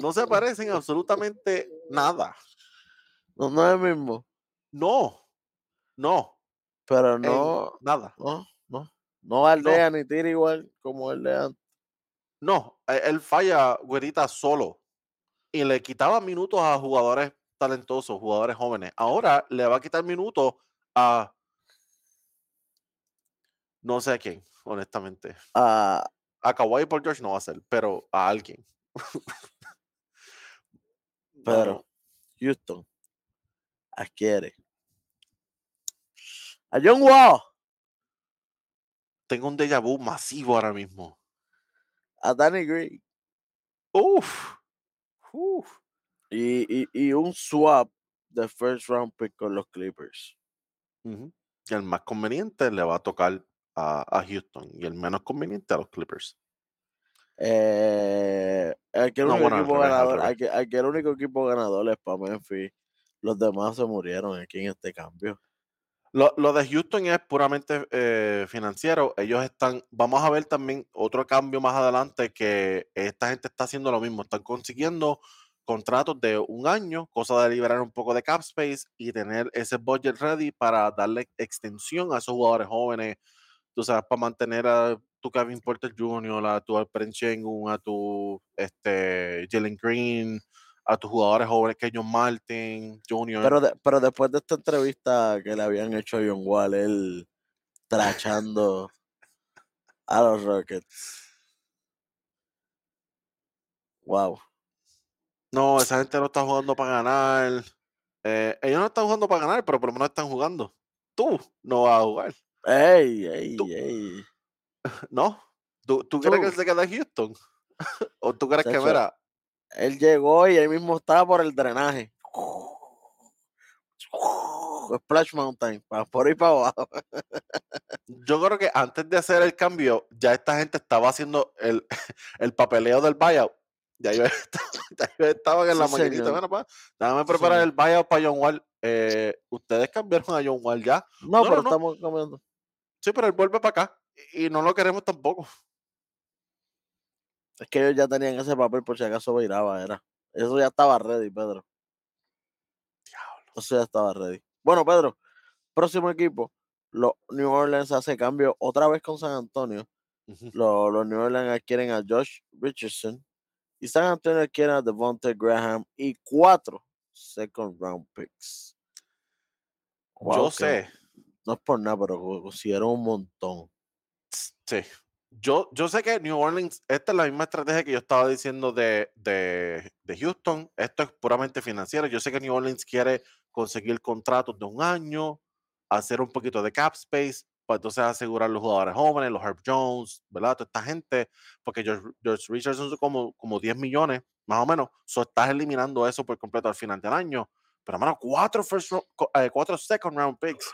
No se parecen absolutamente nada. No, no es el mismo. No. No. Pero no, nada. no, no. No aldea ni tira igual como el de antes. No, e- él falla güerita solo y le quitaba minutos a jugadores talentosos, jugadores jóvenes. Ahora le va a quitar minutos a no sé a quién, honestamente. Ah, A Kawhi por George no va a ser, pero a alguien. Pero Houston adquiere a John Wall, tengo un déjà vu masivo ahora mismo. A Danny Green Uf, uf. y, y, y un swap de first round pick con los Clippers. El más conveniente le va a tocar a, a Houston y el menos conveniente a los Clippers. Eh, el, que el No, único bueno, al equipo revés, al ganador, revés. al que- al que el único equipo ganador es para Memphis. Los demás se murieron aquí en este cambio. Lo, de Houston es puramente eh, financiero. Ellos están, vamos a ver también otro cambio más adelante que esta gente está haciendo lo mismo. Están consiguiendo contratos de un año, cosa de liberar un poco de cap space y tener ese budget ready para darle extensión a esos jugadores jóvenes. Tú sabes, para mantener a tu Kevin Porter Jr., a tu Alperen Sengun, a tu este, Jalen Green, a tus jugadores jóvenes que John Martin Jr. Pero, de- pero después de esta entrevista que le habían hecho a John Wall, él trachando a los Rockets. Wow. No, esa gente no está jugando para ganar. Eh, ellos no están jugando para ganar, pero por lo menos están jugando. Tú no vas a jugar, Ey, ey, Tú- ey. ¿no? ¿Tú, tú crees que se queda en Houston? ¿O tú crees que, mira, Él llegó y ahí mismo estaba por el drenaje. Splash Mountain, pa- por ahí para abajo. yo creo que antes de hacer el cambio, ya esta gente estaba haciendo el, el papeleo del buyout. Ya ellos estaban, ya en Sí, la maquinita. señor. Bueno, pues, déjame Sí, preparar el buyout para John Wall. Eh, ustedes cambiaron a John Wall ya. No, No, pero no, estamos comiendo. Sí, pero él vuelve para acá. Y no lo queremos tampoco. Es que ellos ya tenían ese papel por si acaso viraba, era. Eso ya estaba ready, Pedro. Diablo. Eso ya estaba ready. Bueno, Pedro, próximo equipo. Los New Orleans hace cambio otra vez con San Antonio. Los, los New Orleans adquieren a Josh Richardson. Y San Antonio adquiere a Devontae Graham y cuatro second round picks. Wow, Yo sé. No es por nada, pero co- consiguieron un montón. Sí. Yo, yo sé que New Orleans, esta es la misma estrategia que yo estaba diciendo de, de, de Houston. Esto es puramente financiero. Yo sé que New Orleans quiere conseguir contratos de un año, hacer un poquito de cap space, para entonces asegurar los jugadores jóvenes, los Herb Jones, ¿verdad? Toda esta gente, porque George, George Richardson son como, como 10 millones, más o menos. So, estás eliminando eso por completo al final del año. Pero, hermano, cuatro, first eh, cuatro second round picks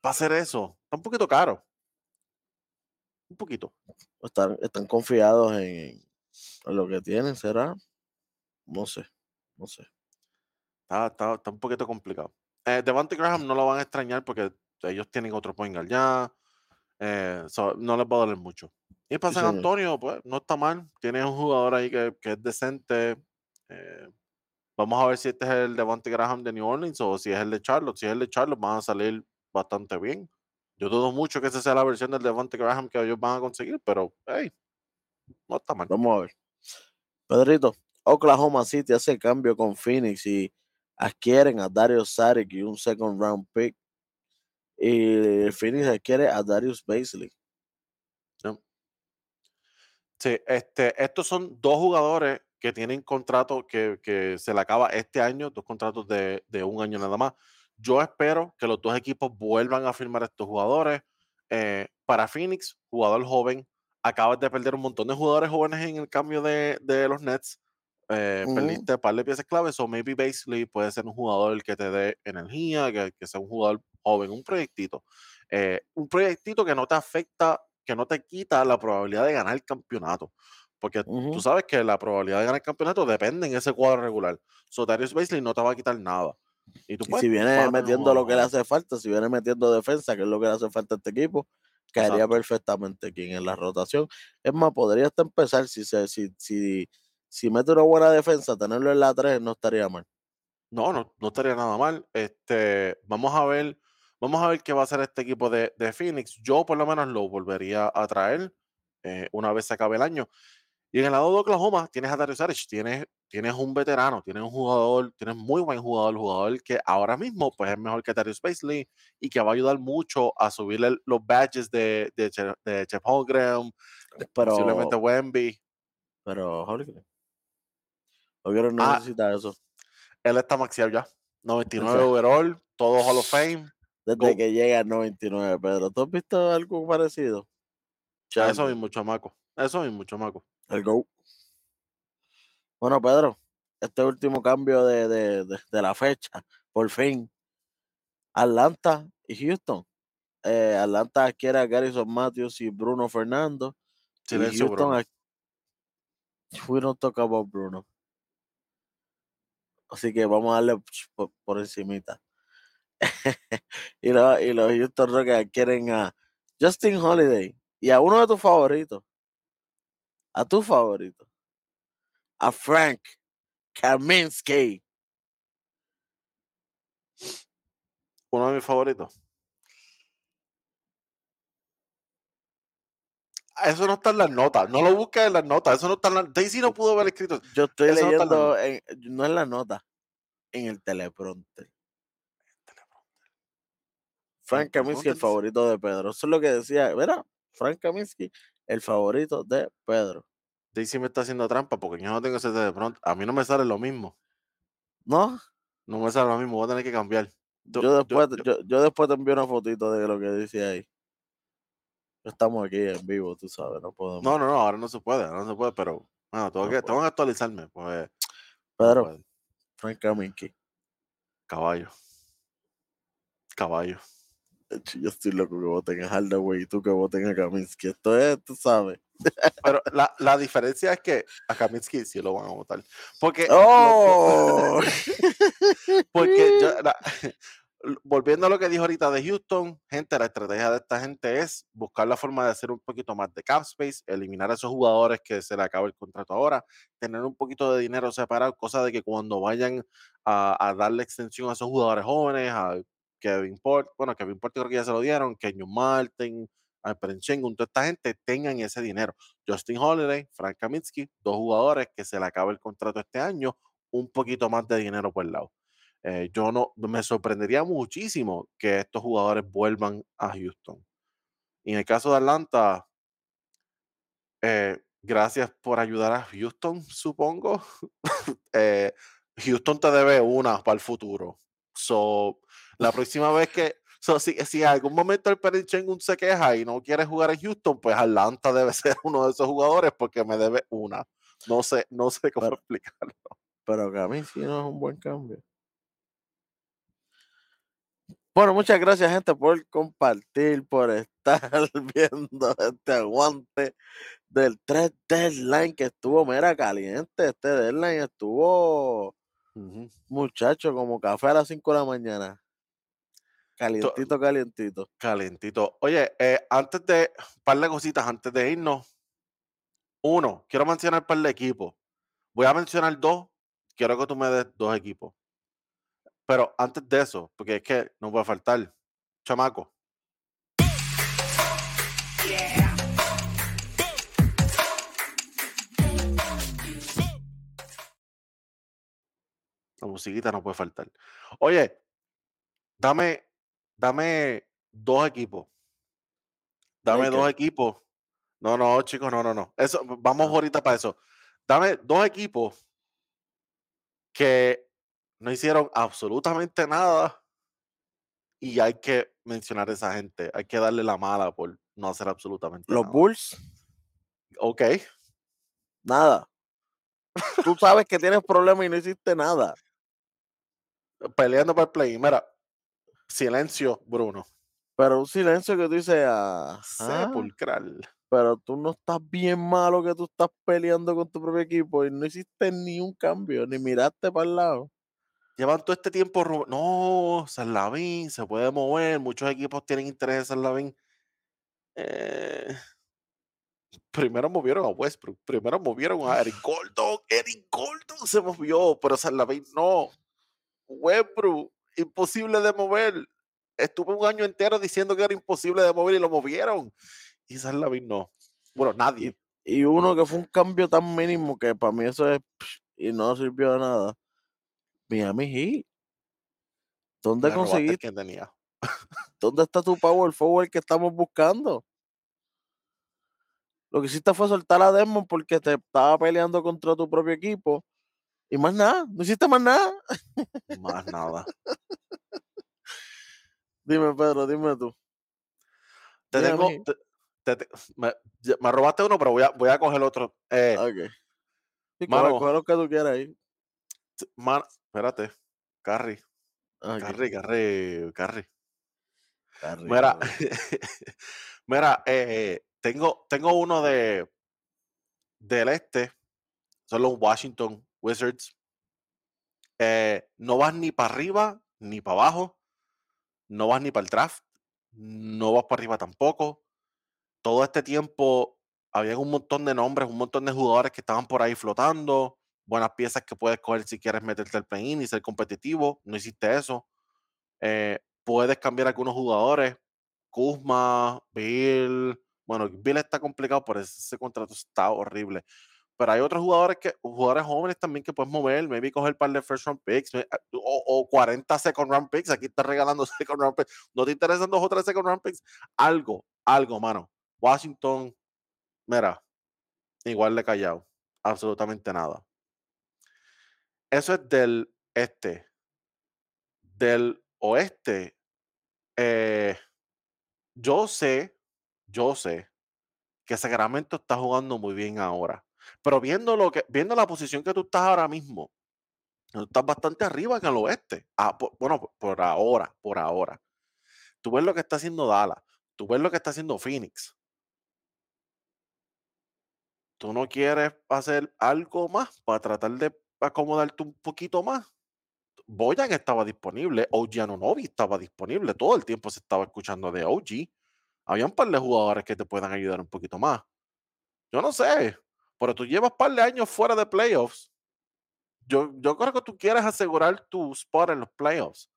para hacer eso. Está un poquito caro. Un poquito. Están, están confiados en, en lo que tienen, ¿será? No sé, no sé. Está, está, está un poquito complicado. Eh, Devante Graham no lo van a extrañar porque ellos tienen otro point guard ya. eh, so, no les va a doler mucho. Y para Sí, San. Antonio, pues no está mal. Tiene un jugador ahí que, que es decente. eh, vamos a ver si este es el Devante Graham de New Orleans o si es el de Charlotte. Si es el de Charlotte, van a salir bastante bien. Yo dudo mucho que esa sea la versión del Devante Graham que ellos van a conseguir, pero hey, no está mal. Vamos a ver. Pedrito, Oklahoma City hace cambio con Phoenix y adquieren a Dario Saric y un second round pick Y Phoenix quiere a Darius Baisley. Sí, este, estos son dos jugadores que tienen contrato que, que se le acaba este año, dos contratos de, de, un año nada más. Yo espero que los dos equipos vuelvan a firmar a estos jugadores. Eh, para Phoenix, jugador joven, acabas de perder un montón de jugadores jóvenes en el cambio de, de los Nets. Eh, uh -huh. Perdiste un par de piezas claves, o maybe Basically puede ser un jugador que te dé energía, que, que sea un jugador joven, un proyectito. Eh, un proyectito que no te afecta que no te quita la probabilidad de ganar el campeonato. Porque uh -huh. tú sabes que la probabilidad de ganar el campeonato depende en ese cuadro regular. So Darius Baisley no te va a quitar nada. Y, tú, pues, y si viene metiendo lo que le hace falta, si viene metiendo defensa, que es lo que le hace falta a este equipo, caería Exacto. perfectamente aquí en la rotación. Es más, podría hasta empezar si, se, si, si, si mete una buena defensa, tenerlo en la 3 no estaría mal. No, no, no estaría nada mal. Este, vamos a ver Vamos a ver qué va a hacer este equipo de, de Phoenix. Yo por lo menos lo volvería a traer eh, una vez se acabe el año. Y en el lado de Oklahoma tienes a Darius Saric, tienes, tienes un veterano, tienes un jugador, tienes muy buen jugador, jugador que ahora mismo pues es mejor que Darius Baisley y que va a ayudar mucho a subir los badges de, de, de Jeff Holmgren, pero, posiblemente Wemby. Pero. Holmgren no ah, necesita eso. Él está maxiado ya. 99 okay. overall, todo Hall of Fame desde Go. que llega al 99, Pedro. ¿Tú has visto algo parecido? Ya, eso mismo, chamaco. Eso mismo, chamaco. El Go. Bueno, Pedro, este último cambio de, de, de, de la fecha, por fin. Atlanta y Houston. Eh, Atlanta quiere a Garrison Matthews y Bruno Fernando. Y Houston, Bruno. we don't talk about Bruno. Así que vamos a darle por, por encimita. y, los, y los Houston Rockets quieren a Justin Holiday y a uno de tus favoritos, a tu favorito, a Frank Kaminsky. Uno de mis favoritos. Eso no está en las notas. No lo busques en las notas. Eso no está en las Daisy no pudo haber escrito. Yo estoy eso leyendo, no, en, no en la nota, en el teleprompter. Frank Kaminsky, el favorito de Pedro. Eso es lo que decía, ¿verdad? Frank Kaminsky, el favorito de Pedro. Daisy me está haciendo trampa porque yo no tengo ese de pronto. A mí no me sale lo mismo. ¿No? No me sale lo mismo, voy a tener que cambiar. Yo, yo después, yo, yo, yo después te envío una fotito de lo que dice ahí. Estamos aquí en vivo, tú sabes, no podemos. No, no, no, ahora no se puede, ahora no se puede, pero bueno, tengo, No que, tengo que actualizarme. Pues, Pedro, Frank Kaminsky. caballo. Caballo. Yo estoy loco que voten a Hardaway y tú que voten a Kaminsky. Esto es, tú sabes. Pero la, la diferencia es que a Kaminsky sí lo van a votar. Porque, ¡Oh! porque yo- la- volviendo a lo que dijo ahorita de Houston, gente, la estrategia de esta gente es buscar la forma de hacer un poquito más de cap space, eliminar a esos jugadores que se le acaba el contrato ahora, tener un poquito de dinero separado, cosa de que cuando vayan a, a darle extensión a esos jugadores jóvenes, a Kevin Port, bueno, Kevin Port creo que ya se lo dieron, Kenyon Martin, a Perenchengun, toda esta gente tengan ese dinero. Justin Holiday, Frank Kaminsky, dos jugadores que se le acaba el contrato este año, un poquito más de dinero por el lado. Eh, yo no me sorprendería muchísimo que estos jugadores vuelvan a Houston. Y en el caso de Atlanta, eh, gracias por ayudar a Houston, supongo. Eh, Houston te debe una para el futuro. So, la próxima vez que, so, si, si en algún momento el Perenchengun se queja y no quiere jugar en Houston, pues Atlanta debe ser uno de esos jugadores porque me debe una. No sé, no sé cómo Pero- explicarlo. Pero Kaminsky no es un buen cambio. Bueno, muchas gracias, gente, por compartir, por estar viendo este aguante del 3 deadline que estuvo, mira, caliente. Este deadline estuvo, Ujú. muchacho, como café a las 5 de la mañana. Calientito, calientito. Calentito. Oye, eh, antes de, un par de cositas antes de irnos. Uno, quiero mencionar un par de equipos. Voy a mencionar dos. Quiero que tú me des dos equipos. Pero antes de eso, porque es que no puede faltar. Chamaco. La musiquita no puede faltar. Oye, dame, dame dos equipos. Dame dos equipos. No, no, chicos, no, no, no. Eso, vamos Ah. ahorita para eso. Dame dos equipos que no hicieron absolutamente nada y hay que mencionar a esa gente. Hay que darle la mala por no hacer absolutamente Los nada. Bulls, Ok. nada. Tú sabes que tienes problemas y no hiciste nada. Peleando por el play. Mira, silencio, Bruno. Pero un silencio que tú dices, ajá, Sepulcral. pero tú no estás bien malo que tú estás peleando con tu propio equipo y no hiciste ni un cambio, ni miraste para el lado. Llevan todo este tiempo. No, San Lavín se puede mover. Muchos equipos tienen interés en San Lavín. Eh, primero movieron a Westbrook. Primero movieron a Eric Gordon. Eric Gordon se movió, pero San Lavín no. Westbrook, imposible de mover. Estuve un año entero diciendo que era imposible de mover y lo movieron. Y San Lavín no. Bueno, nadie. Y uno que fue un cambio tan mínimo que para mí eso es y no sirvió de nada. Miami Heat. ¿Dónde Me conseguiste? que tenía. ¿Dónde está tu power forward que estamos buscando? Lo que hiciste fue soltar a Desmond porque te estaba peleando contra tu propio equipo. Y más nada, no hiciste más nada. Más nada. Dime, Pedro, dime tú. Te tengo. Te- te- me, me robaste uno, pero voy a, voy a coger otro. Eh, Ok. Sí, Mano. coge, lo que tú quieras ahí. man- espérate. Carry. Ok, Carry, Carry, Carry. Carry, Mira, mira, eh, tengo, tengo uno de del este. Son los Washington Wizards. Eh, no vas ni para arriba ni para abajo. No vas ni para el draft. No vas para arriba tampoco. Todo este tiempo había un montón de nombres, un montón de jugadores que estaban por ahí flotando. Buenas piezas que puedes coger si quieres meterte al play-in y ser competitivo. No hiciste eso. Eh, puedes cambiar algunos jugadores. Kuzma, Bill. Bueno, Bill está complicado, por ese, ese contrato está horrible. Pero hay otros jugadores que, jugadores jóvenes también que puedes mover, maybe coger un par de first round picks me- o, o 40 second round picks. Aquí estás regalando second round picks. ¿No te interesan dos o tres second round picks? Algo, algo, mano. Washington, mira, igual de callado. Absolutamente nada. Eso es del este. Del oeste, eh, yo sé, yo sé que Sacramento está jugando muy bien ahora. Pero viendo, lo que, viendo la posición que tú estás ahora mismo, tú estás bastante arriba en el oeste. Ah, bueno, por, por ahora, por ahora. Tú ves lo que está haciendo Dallas, tú ves lo que está haciendo Phoenix. Tú no quieres hacer algo más para tratar de acomodarte un poquito más. Boyan estaba disponible, OG Anunobi estaba disponible, todo el tiempo se estaba escuchando de OG. Había un par de jugadores que te puedan ayudar un poquito más. Yo no sé, pero tú llevas un par de años fuera de playoffs. Yo, yo creo que tú quieres asegurar tu spot en los playoffs.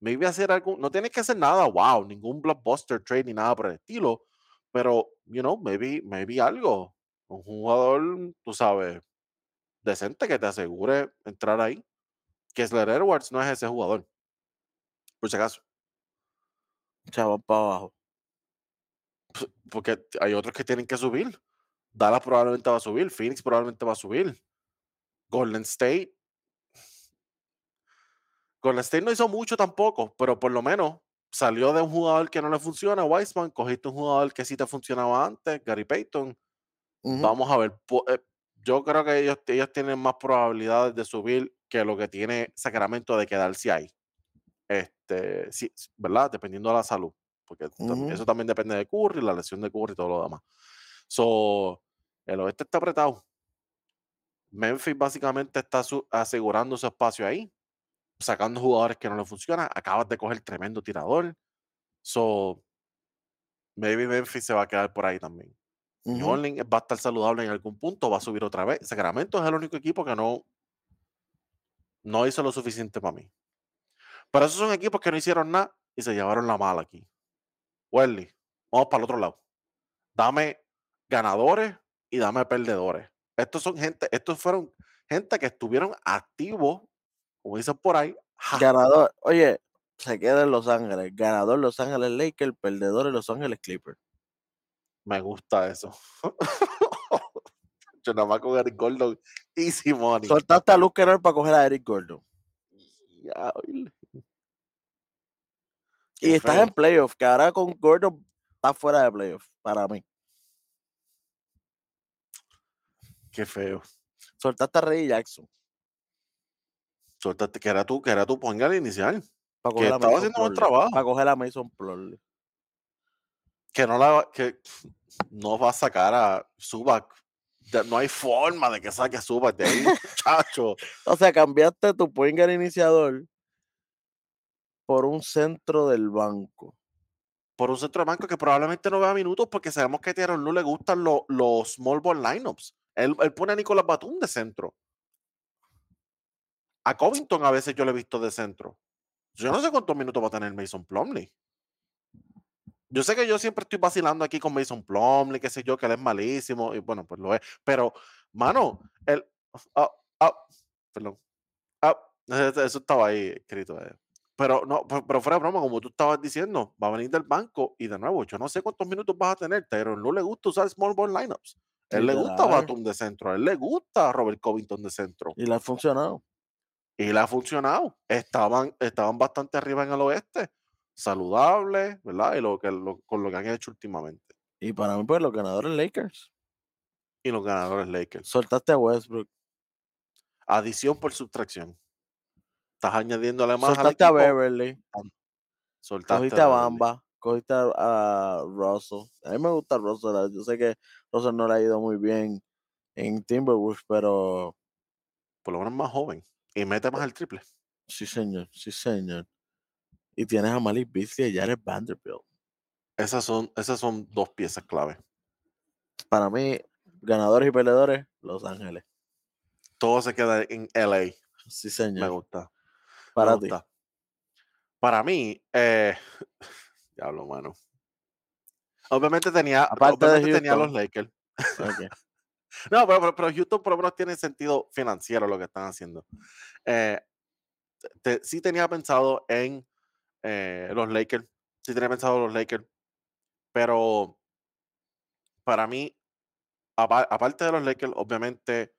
Maybe hacer algún, no tienes que hacer nada, wow, ningún blockbuster trade ni nada por el estilo, pero, you know, maybe, maybe algo. Un jugador, tú sabes, decente que te asegure entrar ahí. Kessler Edwards no es ese jugador. Por si acaso. Chaval para abajo. Porque hay otros que tienen que subir. Dallas probablemente va a subir. Phoenix probablemente va a subir. Golden State. Golden State no hizo mucho tampoco, pero por lo menos salió de un jugador que no le funciona, Weissman, cogiste un jugador que sí te funcionaba antes, Gary Payton. Vamos a ver. eh, Yo creo que ellos, ellos tienen más probabilidades de subir que lo que tiene Sacramento de quedarse ahí. Este, sí, ¿verdad? Dependiendo de la salud. Porque eso también depende de Curry, la lesión de Curry y todo lo demás. So, el oeste está apretado. Memphis básicamente está su- asegurando su espacio ahí, sacando jugadores que no le funcionan. Acabas de coger tremendo tirador. So, maybe Memphis se va a quedar por ahí también. New Ujú. Orleans va a estar saludable en algún punto, va a subir otra vez. Sacramento es el único equipo que no, no hizo lo suficiente para mí. Pero esos son equipos que no hicieron nada y se llevaron la mala aquí. Welly, vamos para el otro lado. Dame ganadores y dame perdedores. Estos son gente, estos fueron gente que estuvieron activos, como dicen por ahí, Ganador. Oye, se queda en Los Ángeles. Ganador Los Ángeles Lakers, perdedor en Los Ángeles Clippers. Me gusta eso. Yo nada más con Eric Gordon easy money. Soltaste a Luke Kennard para coger a Eric Gordon. Ya. Y estás en playoff, que ahora con Gordon está fuera de playoff, para mí. Qué feo. Soltaste a Reggie Jackson Suéltate, que era tú, que era tu ponga al inicial. para Que estaba Mason haciendo buen trabajo. Para coger a Mason Plumlee. Que no la que no va a sacar a Zubac. De- No hay forma de que saque a Zubac de ahí, muchacho. O sea, cambiaste tu point guard iniciador por un centro del banco. Por un centro de banco que probablemente no vea minutos porque sabemos que a Tyrone Lue le gustan lo- los small ball lineups. Él, él pone a Nicolás Batum de centro. A Covington a veces yo le he visto de centro. Yo no sé cuántos minutos va a tener Mason Plumley. Yo sé que yo siempre estoy vacilando aquí con Mason Plumley, qué sé yo, que él es malísimo, y bueno, pues lo es. Pero, mano, el. ah, ah, perdón. Ah, eso estaba ahí escrito. eh. Pero no, pe- pero fuera de broma, como tú estabas diciendo, va a venir del banco y de nuevo, yo no sé cuántos minutos vas a tener, pero no le gusta usar small ball lineups. Él le gusta. Batum de centro, a él le gusta Robert Covington de centro. Y le ha funcionado. Y le ha funcionado. Estaban, estaban bastante arriba en el oeste, saludables, ¿verdad? Y lo que, lo- con lo que han hecho últimamente. Y para mí, pues, los ganadores Lakers. Y los ganadores Lakers. Soltaste a Westbrook. Adición por subtracción. Estás añadiéndole más al Soltaste a equipo. Beverly. Soltaste Cogiste a. Bamba. Cogiste a, a Russell. A mí me gusta Russell. Yo sé que Russell no le ha ido muy bien en Timberwolves, pero Por lo menos más joven. Y mete más el triple. sí, señor. Sí, señor. Y tienes a Malik Beasley y a Jared Vanderbilt. Esas son, esas son dos piezas clave. Para mí, ganadores y perdedores, Los Ángeles. Todo se queda en LA. Sí, Me señor. gusta. me Para ti. gusta. Para mí, eh, diablo, mano. Obviamente tenía, Aparte de obviamente tenía los. Lakers. No, pero, pero, pero Houston por lo menos tiene sentido financiero lo que están haciendo. Eh, te- sí tenía pensado en eh, los Lakers. Sí tenía pensado en los Lakers. Pero para mí, apa- aparte de los Lakers, obviamente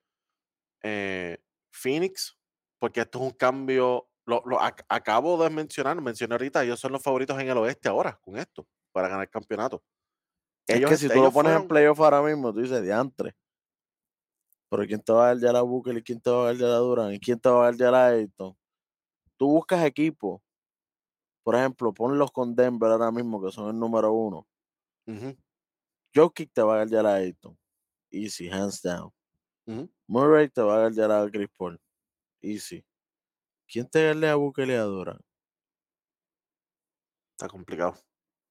eh, Phoenix, porque esto es un cambio. Lo, lo ac- acabo de mencionar, mencioné ahorita, ellos son los favoritos en el oeste ahora con esto, para ganar el campeonato. Es que si tú lo pones en playoff ahora mismo, tú dices diantre. Pero ¿quién te va a dar ya la Booker y quién te va a dar ya la Durán? ¿Y quién te va a dar ya la Ayton? Tú buscas equipos. Por ejemplo, ponlos con Denver ahora mismo, que son el número uno. Ujú, Jokic te va a dar ya la Ayton. Easy, hands down. Murray te va a dar ya la Chris Paul. Easy. ¿Quién te gana a Booker y a Durán? Está complicado.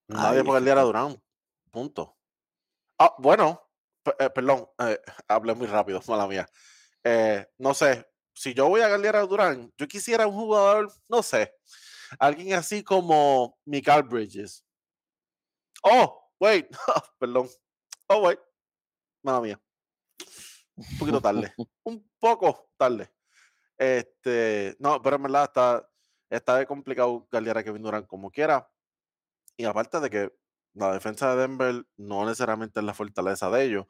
Nadie puede liar a. Durán. Punto. Ah, bueno, eh, perdón, eh, hablé muy rápido, mala mía. Eh, no sé, si yo voy a galear a Durán, yo quisiera un jugador, no sé, alguien así como Mikael Bridges. Oh, wait, perdón. Oh, wait, mala mía. Un poquito tarde, un poco tarde. Este, no, pero en verdad está, está complicado galear a Kevin Durant como quiera. Y aparte de que la defensa de Denver no necesariamente es la fortaleza de ellos,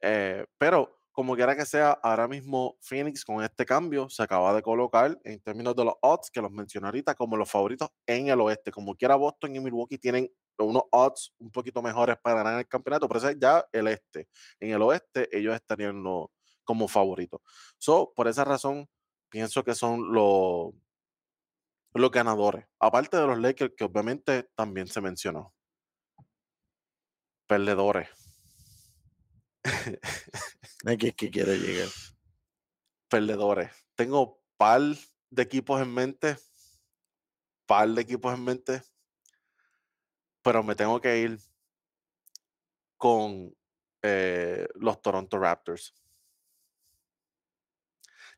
eh, pero como quiera que sea, ahora mismo Phoenix con este cambio se acaba de colocar en términos de los odds que los mencioné ahorita como los favoritos en el oeste. Como quiera Boston y Milwaukee tienen unos odds un poquito mejores para ganar el campeonato, pero ese es ya el este. En el oeste ellos estarían lo- como favoritos. So, por esa razón, pienso que son los los ganadores. Aparte de los Lakers, que obviamente también se mencionó. Perdedores. Aquí es que quiero llegar. Perdedores. Tengo par de equipos en mente. Par de equipos en mente. Pero me tengo que ir con eh, los Toronto Raptors.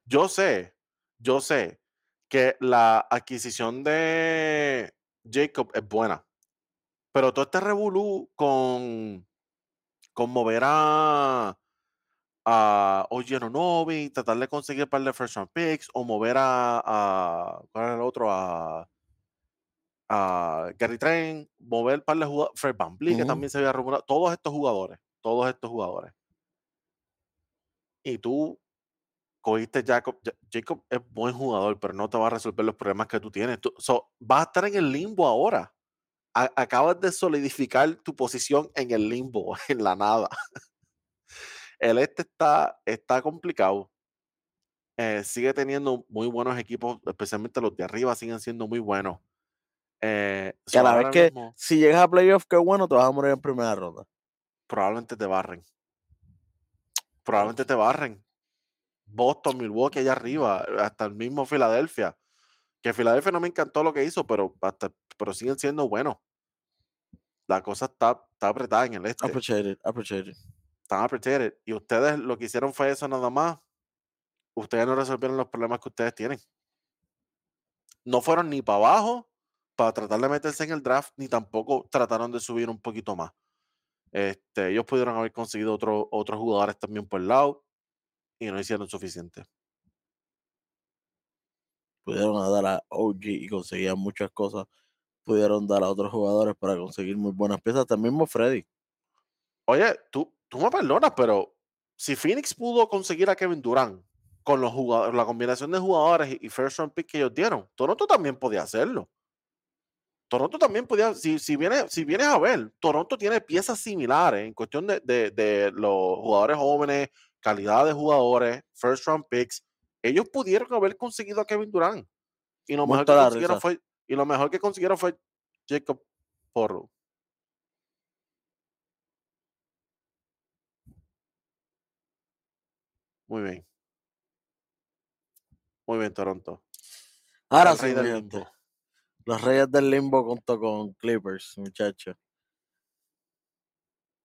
Yo sé, yo sé que la adquisición de Jacob es buena. Pero todo este revolú con, con mover a, a Ojeronovi, tratar de conseguir un par de first round picks, o mover a, a ¿cuál era el otro? A, a Gary Trent, mover para de jugadores, Fred Van que también se había rumorado, todos estos jugadores, todos estos jugadores. Y tú cogiste Jacob. Jacob es buen jugador, pero no te va a resolver los problemas que tú tienes. Tú, vas a estar en el limbo ahora. Acabas de solidificar tu posición en el limbo, en la nada. El este está, está complicado. Eh, sigue teniendo muy buenos equipos, especialmente los de arriba siguen siendo muy buenos. Eh, la vez que si llegas a playoff, qué bueno, te vas a morir en primera ronda. Probablemente te barren. Probablemente te barren. Boston, Milwaukee allá arriba, hasta el mismo Filadelfia. Que Filadelfia no me encantó lo que hizo, pero, hasta, pero siguen siendo buenos. La cosa está, está apretada en el este. Appreciated, appreciated. Están apretated. Y ustedes lo que hicieron fue eso nada más. Ustedes no resolvieron los problemas que ustedes tienen. No fueron ni para abajo para tratar de meterse en el draft, ni tampoco trataron de subir un poquito más. Este, ellos pudieron haber conseguido otro, otros jugadores también por el lado y no hicieron suficiente. Pudieron dar a OG y conseguían muchas cosas. Pudieron dar a otros jugadores para conseguir muy buenas piezas. También mismo Freddy. Oye, tú, tú me perdonas, pero si Phoenix pudo conseguir a Kevin Durant con los jugadores, la combinación de jugadores y first round pick que ellos dieron, Toronto también podía hacerlo. Toronto también podía, si, si, vienes, si vienes a ver, Toronto tiene piezas similares en cuestión de, de, de los jugadores jóvenes, calidad de jugadores, first round picks, ellos pudieron haber conseguido a Kevin Durant. Y lo, mejor que, consiguieron fue, y lo mejor que consiguieron fue Jacob Porro. Muy bien. Muy bien, Toronto. Ahora sí, Los Reyes del Limbo junto con Clippers, muchachos.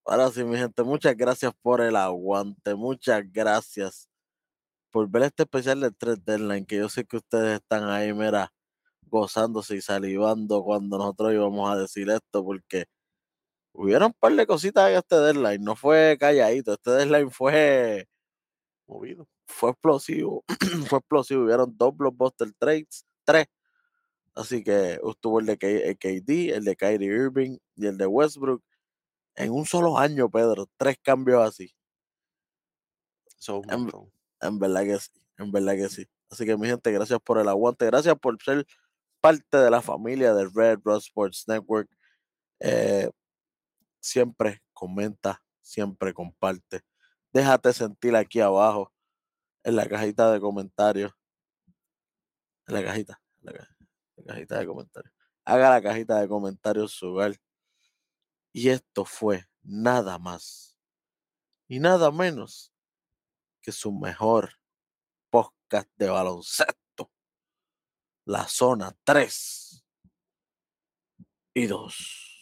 Ahora sí, mi gente, muchas gracias por el aguante, muchas gracias por ver este especial de 3 Deadline, que yo sé que ustedes están ahí, mira, gozándose y salivando cuando nosotros íbamos a decir esto, porque hubieron un par de cositas en este deadline, no fue calladito, este deadline fue movido, fue explosivo, fue explosivo, hubieron dos blockbuster trades, tres, así que estuvo el de KD, el de Kyrie Irving y el de Westbrook, en un solo año, Pedro, tres cambios así. en, verdad que sí, en verdad que sí. Así que mi gente, gracias por el aguante, gracias por ser parte de la familia del Red Rock Sports Network. Eh, siempre comenta, siempre comparte. Déjate sentir aquí abajo, en la cajita de comentarios. En la cajita, en la, cajita de comentarios. Haga la cajita de comentarios su hogar y esto fue nada más y nada menos que su mejor podcast de baloncesto, la zona 3 y 2.